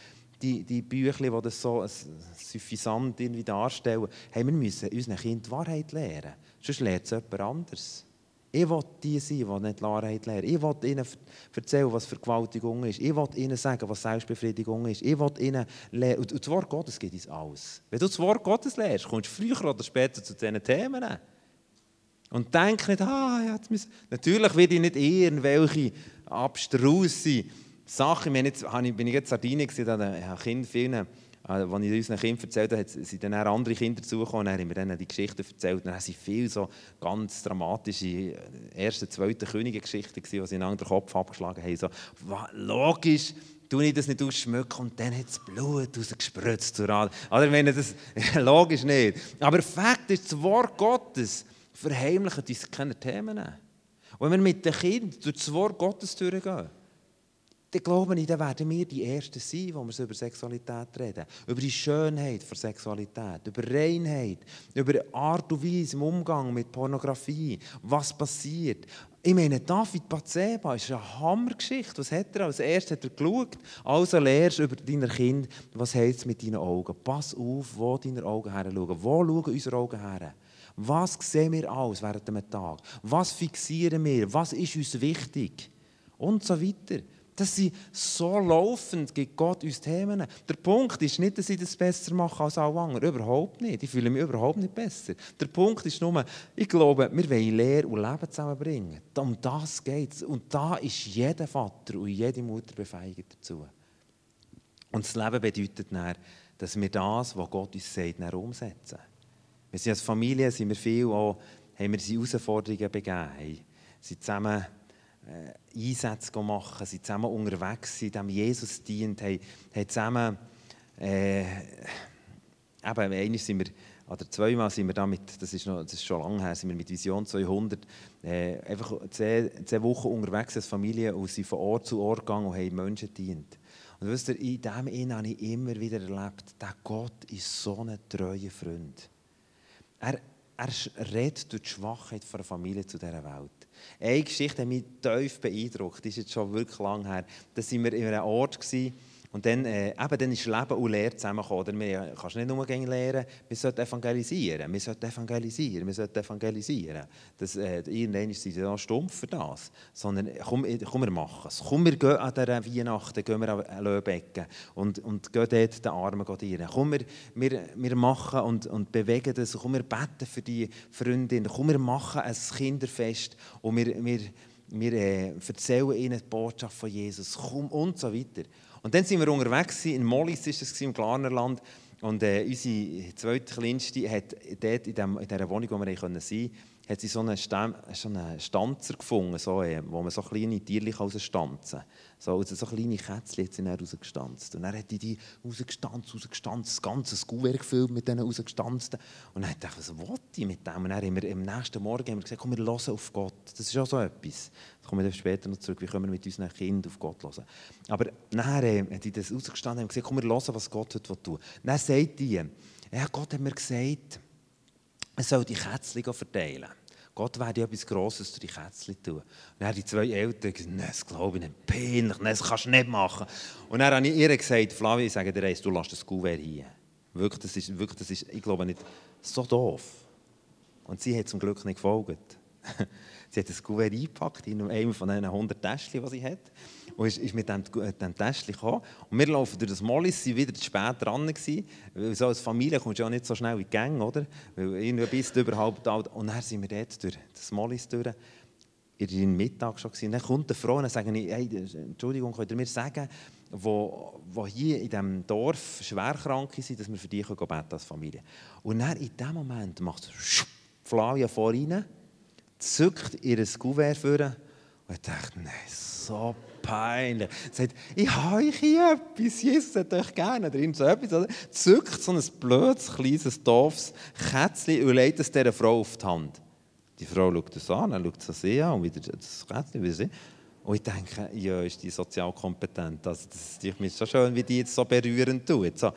die, die Bücher, die das so suffisant irgendwie darstellen, hey, wir müssen unseren Kindern Wahrheit lehren. Sonst lernt es jemand anderes. Ich will die sein, die nicht die Wahrheit lernen. Ich will ihnen erzählen, was Vergewaltigung ist. Ich will ihnen sagen, was Selbstbefriedigung ist. Ich will ihnen lernen. Und das Wort Gottes gibt uns alles. Wenn du das Wort Gottes lernst, kommst du früher oder später zu diesen Themen. Und denk nicht, ah, ja, müssen... natürlich will ich nicht irgendwelche abstruse Sachen. Ich meine, jetzt bin jetzt Sardinien, da habe Kinder vielen als ich unseren Kindern erzählt habe, sind dann andere Kinder dazugekommen, dann haben wir ihnen die Geschichten erzählt. Dann haben sie viel so ganz dramatische äh, erste, zweite Könige-Geschichten, die sie in den Kopf abgeschlagen haben. So, logisch, tue ich das nicht ausschmücken und dann hat das Blut rausgespritzt. Oder ich meine, das logisch nicht. Aber Fakt ist, das Wort Gottes verheimlicht uns keine Themen. Und wenn wir mit den Kindern durch das Wort Gottes durchgehen, dann glaube ich, dann werden wir die Ersten sein, die wir über Sexualität reden. Über die Schönheit der Sexualität, über Reinheit, über die Art und Weise im Umgang mit Pornografie, was passiert. Ich meine, David Bathseba ist eine Hammergeschichte. Was hat er? Als erstes hat er geschaut, also lehrst über deine Kinder, was heißt es mit deinen Augen. Pass auf, wo deine Augen her schauen. Wo schauen unsere Augen her? Was sehen wir alles während dem Tag? Was fixieren wir? Was ist uns wichtig? Und so weiter. Das sind so laufend, gibt Gott uns Themen. Der Punkt ist nicht, dass ich das besser mache als alle anderen. Überhaupt nicht. Ich fühle mich überhaupt nicht besser. Der Punkt ist nur, ich glaube, wir wollen Lehre und Leben zusammenbringen. Um das geht es. Und da ist jeder Vater und jede Mutter befähigt dazu. Und das Leben bedeutet dann, dass wir das, was Gott uns sagt, dann umsetzen. Wir sind als Familie, sind wir viel auch, haben wir diese Herausforderungen begeben, sind zusammen Einsätze machen, sind zusammen unterwegs, sind dem Jesus dient, haben, haben zusammen, äh, eben, einmal sind wir, oder zweimal sind wir damit, das ist, noch, das ist schon lange her, sind wir mit Vision 200 äh, einfach zehn, zehn Wochen unterwegs als Familie und sind von Ort zu Ort gegangen und haben Menschen dient. Und wisst ihr, in dem Innen habe ich immer wieder erlebt, der Gott ist so ein treuer Freund. Er, er redet durch die Schwachheit einer Familie zu dieser Welt. Eine Geschichte hat mich tief beeindruckt, das ist jetzt schon wirklich lange her. Da waren wir in einem Ort, gewesen, und dann, äh, eben, dann ist Leben und Lehre zusammengekommen. Wir kannst nicht nur lehren, wir sollten evangelisieren, wir sollten evangelisieren, wir sollten evangelisieren. Das, äh, irgendwann sind sie stumpf für das. Sondern komm, komm wir machen es. Komm, wir gehen an dieser Weihnachten gehen wir an Löbecken und, und gehen dort den Armen dienen. Komm, wir, wir, wir machen und, und bewegen das. Komm, wir beten für die Freundin. Komm, wir machen ein Kinderfest und wir, wir, wir äh, erzählen ihnen die Botschaft von Jesus. Komm und so weiter. Und dann sind wir unterwegs, in Mollis ist es, im Glarnerland. Und äh, unsere zweite Kleinste hat dort in, dem, in dieser Wohnung, wo wir sein konnten, hat sie so einen, Stamm, so einen Stanzer gefunden, so, äh, wo man so kleine Tierchen rausstanzen kann. So, also so kleine Kätzchen hat sie dann rausgestanzt. Und dann hat die die rausgestanzt, rausgestanzt, das ganze Kuvert gefüllt mit diesen rausgestanzten. Und dann dachte ich, was will ich mit dem? Und dann haben wir am nächsten Morgen haben wir gesagt, komm, wir hören auf Gott. Das ist auch so etwas. Da kommen wir später noch zurück, wie können wir mit unseren Kindern auf Gott hören. Aber dann äh, hat die das rausgestanden und gesagt, komm, wir hören, was Gott heute tun will. Dann sagt die, ja, Gott hat mir gesagt, er soll die Kätzchen verteilen. Gott werde etwas Grosses durch die Kätzchen tun. Und dann haben die zwei Eltern gesagt, nein, das glaube ich nicht, peinlich, das kannst du nicht machen. Und dann habe ich ihr gesagt, Flavie, ich sage dir eins, du lässt das Kuvert hier. Wirklich, das ist, wirklich, das ist, ich glaube nicht, so doof. Und sie hat zum Glück nicht gefolgt. sie hat das Kuvert eingepackt in einem von diesen 100 Täschchen, die sie hat und ist, ist mit dem, äh, Täschchen gekommen. Und wir laufen durch das Mollis, sind wieder zu spät dran weil so als Familie kommst du ja nicht so schnell in die Gänge, oder? Weil irgendwie bist du überhaupt alt. Und dann sind wir dort durch das Mollis durch. in ihrem Mittag schon. Gewesen. Dann kommt eine Frau und ich, hey, Entschuldigung, könnt ihr mir sagen, wo, wo hier in diesem Dorf schwerkranke sind, dass wir für die beten als Familie. Und dann in dem Moment macht Flavia vor rein, zückt ihr Kuvert vor und dachte, nein, so peinlich. Sie sagt, ich habe euch hier etwas, Jesus hat euch gerne drin, so etwas. Oder? Zückt so ein blödes, kleines, doofes Kätzchen und legt es dieser Frau auf die Hand. Die Frau schaut das an, dann schaut es sie an und wieder das Kätzchen wieder sie. Und ich denke, ja, ist die sozial kompetent. Also, das ist so schön, wie die jetzt so berührend tut. So.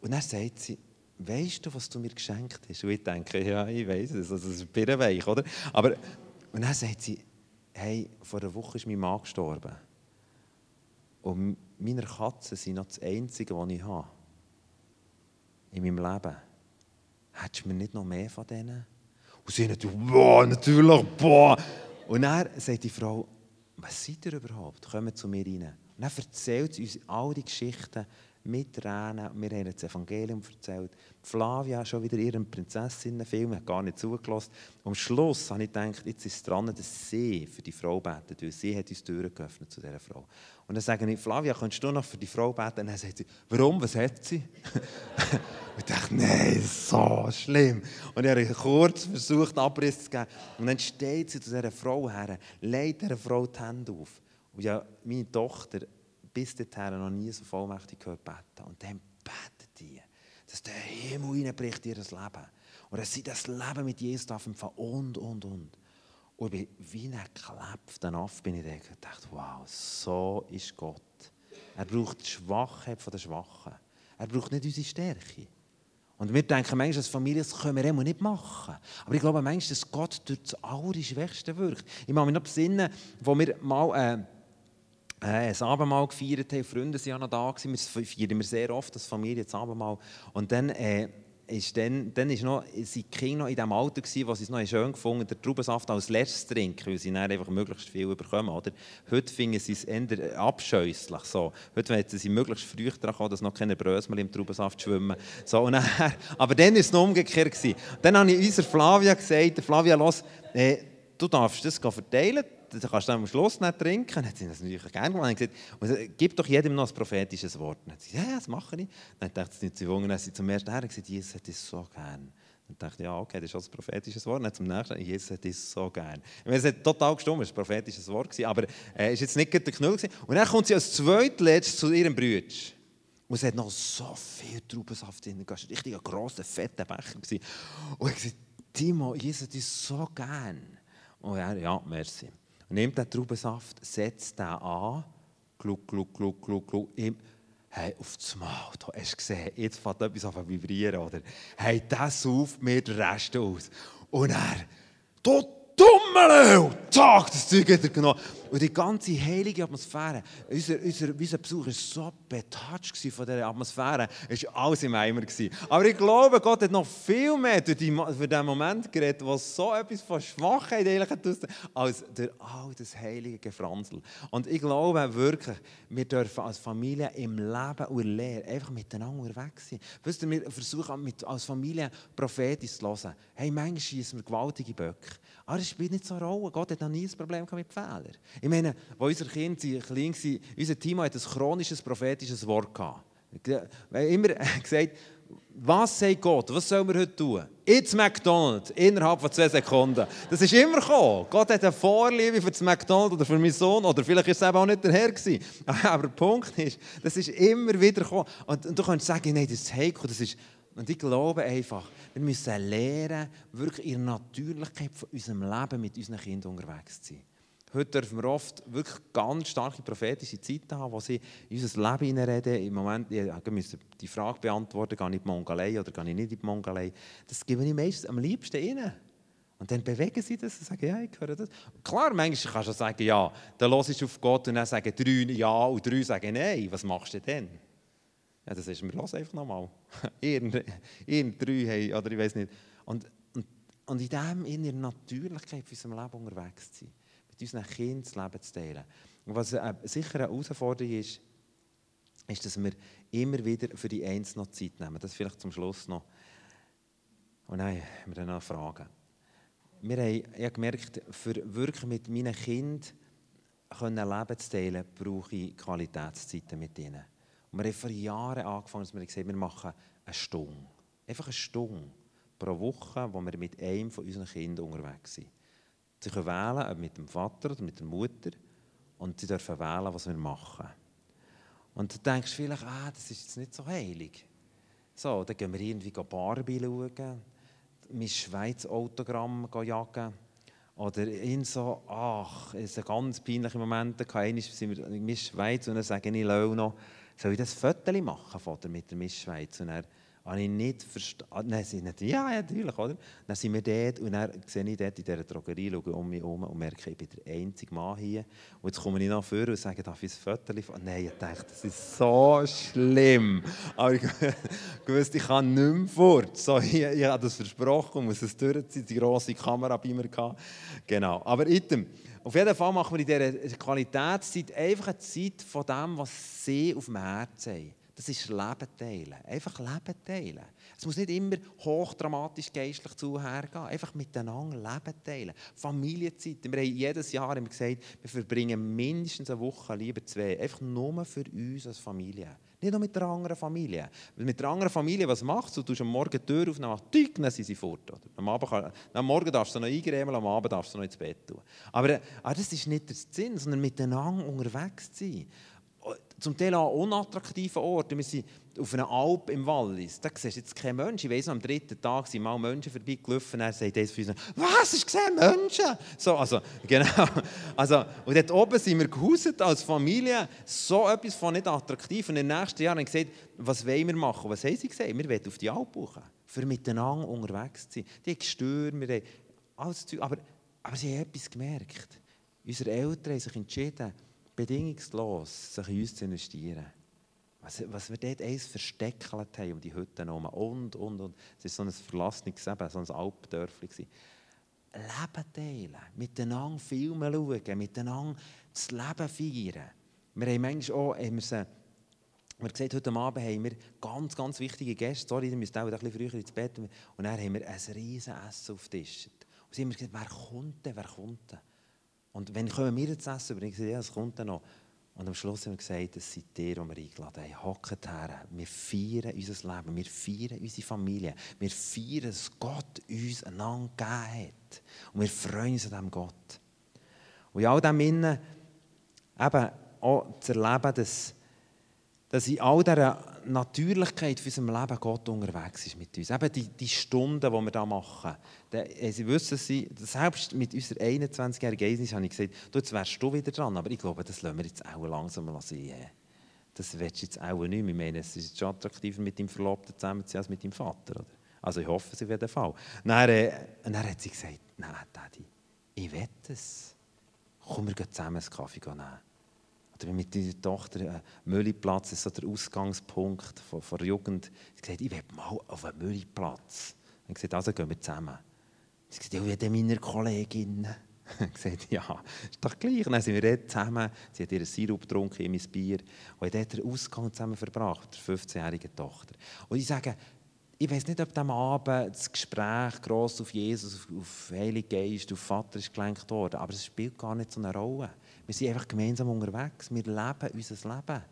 Und dann sagt sie, weißt du, was du mir geschenkt hast? Und ich denke, ja, ich weiß es, also, das ist birrenweich, oder? Aber, und dann sagt sie, hey, vor einer Woche ist mein Mann gestorben. Und meine Katzen sind noch das Einzige, was ich habe. In meinem Leben. Hättest du mir nicht noch mehr von denen? Und sie natürlich, boah, natürlich, boah. Und dann sagt die Frau, was seid ihr überhaupt? Kommt zu mir rein. Und dann erzählt sie uns all die Geschichten mit Tränen. Wir haben das Evangelium erzählt. Flavia schon wieder ihren Prinzessinnenfilm, hat gar nicht zugelassen. Am Schluss habe ich gedacht, jetzt ist es dran, dass sie für die Frau betet, weil sie hat uns Türen geöffnet zu dieser Frau. Und dann sage ich, Flavia, könntest du noch für die Frau beten? Und dann sagt sie, warum, was hat sie? ich dachte, nein, so schlimm. Und ich habe kurz versucht, Abriss zu geben. Und dann steht sie zu dieser Frau her, legt dieser Frau die Hände auf. Und ja, meine Tochter bis dahin noch nie so vollmächtig gehört beten. Und dann betet die, dass der Himmel reinbricht in ihr Leben. Und dass sie das Leben mit Jesus darf empfangen und, und, und. Und ich bin wie ein geklapfter Aff, bin ich da und wow, so ist Gott. Er braucht die Schwachheit der Schwachen. Er braucht nicht unsere Stärke. Und wir denken manchmal, als Familie, das können wir immer nicht machen. Aber ich glaube manchmal, dass Gott durch das Allerschwächste wirkt. Ich mache mich noch besinnen, wo wir mal... Äh, äh, ein Abendmahl gefeiert haben. Freunde waren ja noch da. Gewesen. Wir feiern wir sehr oft als Familie das Abendmahl. Und dann, äh, ist dann, dann ist noch, sind die Kinder noch in dem Alter gewesen, wo sie es noch schön gefunden den Traubensaft als letztes trinken, weil sie dann einfach möglichst viel bekommen. Oder? Heute finden sie es eher abscheusslich. So. Heute wollen sie möglichst früh daran kommen, dass noch keine Brösel im Traubensaft schwimmen. So, und dann, aber dann war es noch umgekehrt. Gewesen. Dann habe ich unserer Flavia gesagt, Flavia, los, äh, du darfst das verteilen das kannst du am Schluss nicht trinken. Dann hat sie das natürlich gerne gemacht. gesagt, gib doch jedem noch ein prophetisches Wort. Dann hat sie gesagt, ja, das mache ich. Dann dachte sie, sie Wungen, sie zum ersten Mal gesagt, Jesus hat es so gern. Dann dachte ich, ja, okay, das ist auch ein prophetisches Wort. Dann zum nächsten, Jesus hat es so gern. Es hat total gestimmt, es war ein prophetisches Wort, aber es äh, ist jetzt nicht der Knüll. Und dann kommt sie als zweitletzt zu ihrem Bruder. Und es hat noch so viel Traubensaft drin. Es war ein richtig grosser, fetter Becher. Und ich gesagt, Timo, Jesus hat es so gern. Und er, ja, merci nimmt den Traubensaft, setzt den an, gluck, gluck, gluck, gluck, gluck. Hey, auf das Mal, da hast du gesehen, jetzt fängt etwas an zu vibrieren, oder? Hey, das sauft mir den Rest aus. Und er, du Dummel! Zack, das Zeug hat er genommen. Und die ganze heilige Atmosphäre, unser, unser, unser Besuch war so betatscht von dieser Atmosphäre, es war alles im Eimer. Aber ich glaube, Gott hat noch viel mehr durch, die, für diesen Moment geredet, wo so etwas von Schwachheit eigentlich als durch all das heilige Gefransel. Und ich glaube wirklich, wir dürfen als Familie im Leben und Lehre einfach miteinander unterwegs sein. Wisst ihr, wir versuchen als Familie prophetisch zu hören. Hey, manchmal schießen wir gewaltige Böcke. Aber es spielt nicht so eine Rolle. Gott hat noch nie ein Problem mit Fehlern. Ich meine, als unsere Kinder klein waren, unser Team hat ein chronisches prophetisches Wort. Wir immer gesagt, was sagt Gott? Was sollen wir heute tun? Jetzt McDonald's, innerhalb von zwei Sekunden. Das ist immer gekommen. Gott hat eine Vorliebe für das McDonald's oder für meinen Sohn, oder vielleicht war es eben auch nicht der Herr. Gewesen. Aber der Punkt ist, das ist immer wieder gekommen. Und, und du kannst sagen, nein, das ist heikel, das ist... Und ich glaube einfach, wir müssen lernen, wirklich in der Natürlichkeit von unserem Leben mit unseren Kindern unterwegs zu sein. Heute dürfen wir oft wirklich ganz starke prophetische Zeiten haben, wo sie in unser Leben hineinreden. Im Moment ja, müssen die Frage beantworten, gehe ich in die Mongolei oder gehe ich nicht in die Mongolei. Das gebe ich meistens am liebsten ihnen. Und dann bewegen sie das und sagen, ja, ich höre das. Klar, manchmal kannst du sagen, ja, dann los ich auf Gott und dann sagen drei ja und drei sagen nein. Was machst du denn? Ja, das ist, wir hören einfach nochmal. Irgend, irgend drei haben, oder ich weiß nicht. Und, und, und in dem, in der Natürlichkeit von unserem Leben unterwegs zu sein mit unseren Kindern das Leben zu teilen. Und was äh, sicher eine Herausforderung ist, ist, dass wir immer wieder für die Eins noch Zeit nehmen. Das vielleicht zum Schluss noch. Und dann haben wir dann noch Fragen. wir haben, ich habe gemerkt, für wirklich mit meinen Kindern können Leben zu teilen, brauche ich Qualitätszeiten mit ihnen. Und wir haben vor Jahren angefangen, dass wir gesagt wir machen eine Stunde. Einfach eine Stunde pro Woche, wo wir mit einem von unseren Kindern unterwegs sind. Sie können wählen, ob mit dem Vater oder mit der Mutter. Und sie dürfen wählen, was wir machen. Und du denkst vielleicht, ah, das ist jetzt nicht so heilig. So, dann gehen wir irgendwie Barbie schauen, mein Schweiz-Autogramm jagen. Oder in so, ach, es ist ein ganz peinlicher Moment. Einmal sind wir in Schweiz und dann sage ich noch, soll ich das Foto machen von mit der Miss Schweiz? Und er habe ich nicht verstanden. Ah, dann ja, natürlich, oder? Dann sind wir dort und dann sehe ich dort in dieser Drogerie, schaue um mich herum und merke, ich bin der einzige Mann hier. Und jetzt komme ich nach vorne und sage, darf ich ein Foto machen? Nein, ich dachte, das ist so schlimm. Aber ich wusste, ich kann nicht mehr fort. So, ich, ich habe das versprochen, muss es durchziehen, die grosse Kamera bei mir. Genau, aber item. Auf jeden Fall machen wir in dieser Qualitätszeit einfach eine Zeit von dem, was sie auf dem Herzen haben. Das ist Leben teilen. Einfach Leben teilen. Es muss nicht immer hochdramatisch geistlich zuhergehen. Einfach miteinander Leben teilen. Familienzeit. Wir haben jedes Jahr haben gesagt, wir verbringen mindestens eine Woche, lieber zwei. Einfach nur für uns als Familie. Nicht nur mit der anderen Familie. Mit der anderen Familie, was machst du? Du tust am Morgen die Tür tick, dann sind sie fort. Oder? Am, Abend kann, am Morgen darfst du noch eingrämen, am Abend darfst du noch ins Bett tun. Aber, aber das ist nicht der Sinn, sondern miteinander unterwegs zu sein zum Teil an unattraktiven Orten. Wir sind auf einer Alp im Wallis. Da siehst du jetzt keinen Menschen. Ich weiss, am dritten Tag sind mal Menschen vorbeigelaufen. Er sagt eines von uns, was, hast du gesehen, Menschen? So, also, genau. Also, und dort oben sind wir gehauset als Familie. So etwas von nicht attraktiv. Und in den nächsten Jahren haben wir gesagt, was wollen wir machen? Was haben sie gesagt? Wir wollen auf die Alp buchen, für miteinander unterwegs zu sein. Die haben Stürme, alles Zeug. Aber, aber sie haben etwas gemerkt. Unsere Eltern haben sich entschieden, bedingungslos sich in uns zu investieren. Was, was wir dort eins versteckelt haben um die Hütte herum und, und, und. Es war so ein verlassenes, so ein Alpdörfli. Leben teilen, miteinander Filme schauen, miteinander das Leben feiern. Wir haben manchmal auch, haben wir, sie, wir gesagt, heute Abend haben wir ganz, ganz wichtige Gäste. Sorry, ihr müsst auch ein bisschen früher ins Bett. Und dann haben wir ein riesen Essen auf den Tisch. Und sie haben gesagt, wer kommt denn, wer kommt denn? Und wenn kommen wir jetzt essen, übrigens, ja, es kommt dann noch. Und am Schluss haben wir gesagt, es sind die, die wir eingeladen haben. Hockt her. Wir feiern unser Leben. Wir feiern unsere Familie. Wir feiern, dass Gott uns einander gegeben hat. Und wir freuen uns an diesem Gott. Und in all dem Innen eben auch zu erleben, dass dass in all dieser Natürlichkeit für unserem Leben Gott unterwegs ist mit uns. Eben die, die Stunden, die wir da machen. Äh, sie wissen, sie, selbst mit unserer 21-jährigen Eisnis habe ich gesagt, du, jetzt wärst du wieder dran, aber ich glaube, das lassen wir jetzt auch langsam sein. Das willst du jetzt auch nicht mehr. Ich meine, es ist schon attraktiver, mit deinem Verlobten zusammen zu sein, als mit deinem Vater. Oder? Also ich hoffe es auf jeden Fall. Dann, äh, dann hat sie gesagt, nein, Daddy, ich will es. Komm, wir gehen zusammen einen Kaffee nehmen. Oder mit deiner Tochter, äh, Mülliplatz ist so der Ausgangspunkt von, von der Jugend. Sie gesagt, ich will mal auf einen Mülliplatz. Und gesagt, also gehen wir zusammen. Sie gesagt, ja, wie denn meine Kollegin? gesagt, ja, ist doch gleich. dann sind wir zusammen. Sie hat ihren Sirup getrunken, in mein Bier. Und dort den Ausgang zusammen verbracht, mit der 15-jährigen Tochter. Und ich sage, ich weiß nicht, ob am Abend das Gespräch gross auf Jesus, auf, auf Heilige Geist, auf Vater ist gelenkt worden, aber es spielt gar nicht so eine Rolle. Wir sind einfach gemeinsam unterwegs. Wir leben unser Leben.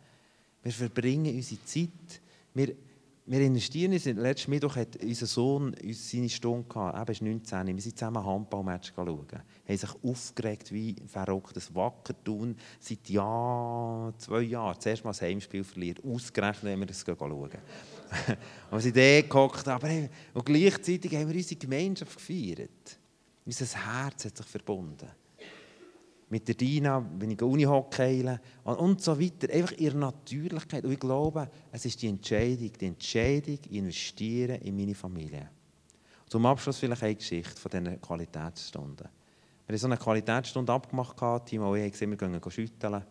Wir verbringen unsere Zeit. Wir, wir investieren uns. Letzten Mittwoch hat unser Sohn seine Stunde gehabt. Er ist 19. Wir sind zusammen Handballmatch schauen. Er hat sich aufgeregt wie verrückt. Das Wacker tun seit Jahr, zwei Jahren. Zuerst mal das Heimspiel verliert. Ausgerechnet, wenn wir das schauen. wir sind da gehockt. Aber und gleichzeitig haben wir unsere Gemeinschaft gefeiert. Unser Herz hat sich verbunden mit der Dina, wenn ich Unihockey und so weiter. Einfach ihre Natürlichkeit. Und ich glaube, es ist die Entscheidung, die Entscheidung, investieren in meine Familie. Zum Abschluss vielleicht eine Geschichte von diesen Qualitätsstunden. Wir haben so eine Qualitätsstunde abgemacht, Timo und ich haben gesehen, wir gehen schütteln.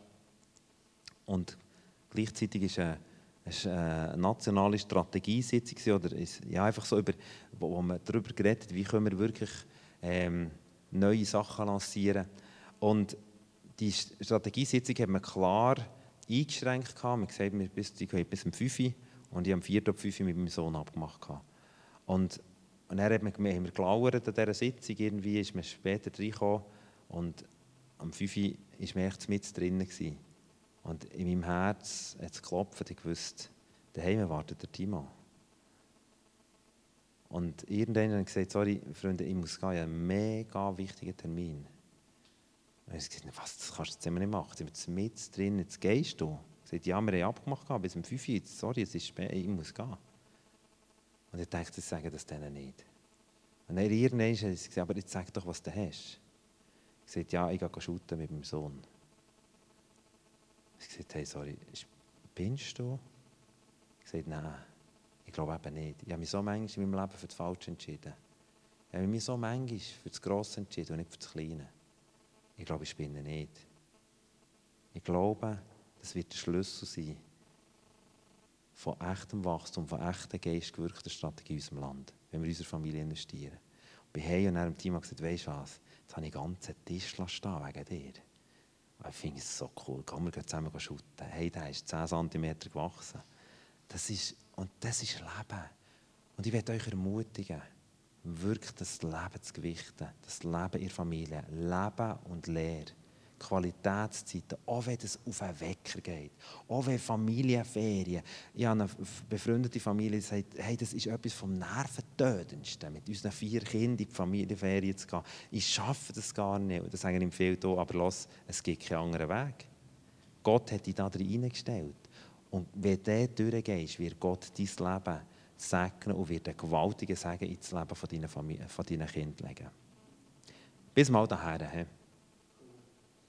Und gleichzeitig war eine, eine nationale Strategiesitzung, oder ist, ja, einfach so über, wo, wo man darüber geredet wie können wir wirklich ähm, neue Sachen lancieren können. Und die Strategiesitzung hat man klar eingeschränkt. Man hat gesagt, wir bis, bis um 5 Uhr und ich habe um 4 Uhr 5 Uhr mit meinem Sohn abgemacht. Und und dann haben wir, haben wir gelauert an dieser Sitzung, irgendwie ist man später reingekommen und am 5 Uhr war man echt mit drinnen. Gewesen. Und in meinem Herz hat es geklopft ich wusste, daheim wartet der Timo. Und irgendwann habe ich gesagt, sorry, Freunde, ich muss gehen, ich habe einen mega wichtigen Termin. Und ich gesagt, was, das kannst du jetzt immer nicht machen. Sind wir jetzt mit drin, jetzt gehst du. Ich sagte, ja, wir haben abgemacht, bis um 5 Uhr, sorry, es ist spät, ich muss gehen. Und ich dachte, ich sage das denen nicht. Und dann irgendwann habe ich gesagt, aber jetzt sag doch, was du hast. Ich sagte, ja, ich gehe shooten mit meinem Sohn. Ich sagte, hey, sorry, binst du? Ich sagte, nein, ich glaube eben nicht. Ich habe mich so manchmal in meinem Leben für das Falsche entschieden. Ich habe mich so manchmal für das Grosse entschieden und nicht für das Kleine. Ich glaube, ich spinne nicht. Ich glaube, das wird der Schlüssel sein von echtem Wachstum, von echter geistgewirkter Strategie in unserem Land, wenn wir in unsere Familie investieren. Und bei Hey und einem Team gesagt, weißt du was, jetzt habe ich einen ganzen Tisch stehen wegen dir. Und ich finde es so cool, komm, wir gehen zusammen shooten. Hey, der ist 10 cm gewachsen. Das ist, und das ist Leben. Und ich werde euch ermutigen, wirklich das Leben zu gewichten, das Leben in Familie, Leben und Lehre. Qualitätszeiten, auch wenn es auf einen Wecker geht, auch wenn Familienferien, ich habe eine befreundete Familie, die sagt, hey, das ist etwas vom Nerventötendsten, mit unseren vier Kindern in die Familienferien zu gehen. Ich schaffe das gar nicht. Und das sagen ihm viele hier, aber los, es gibt keinen anderen Weg. Gott hat dich da reingestellt. Und wenn du durchgehst, wird Gott dein Leben segnen und wird einen gewaltigen Segen ins Leben deinen Kindern legen. Bis mal daher.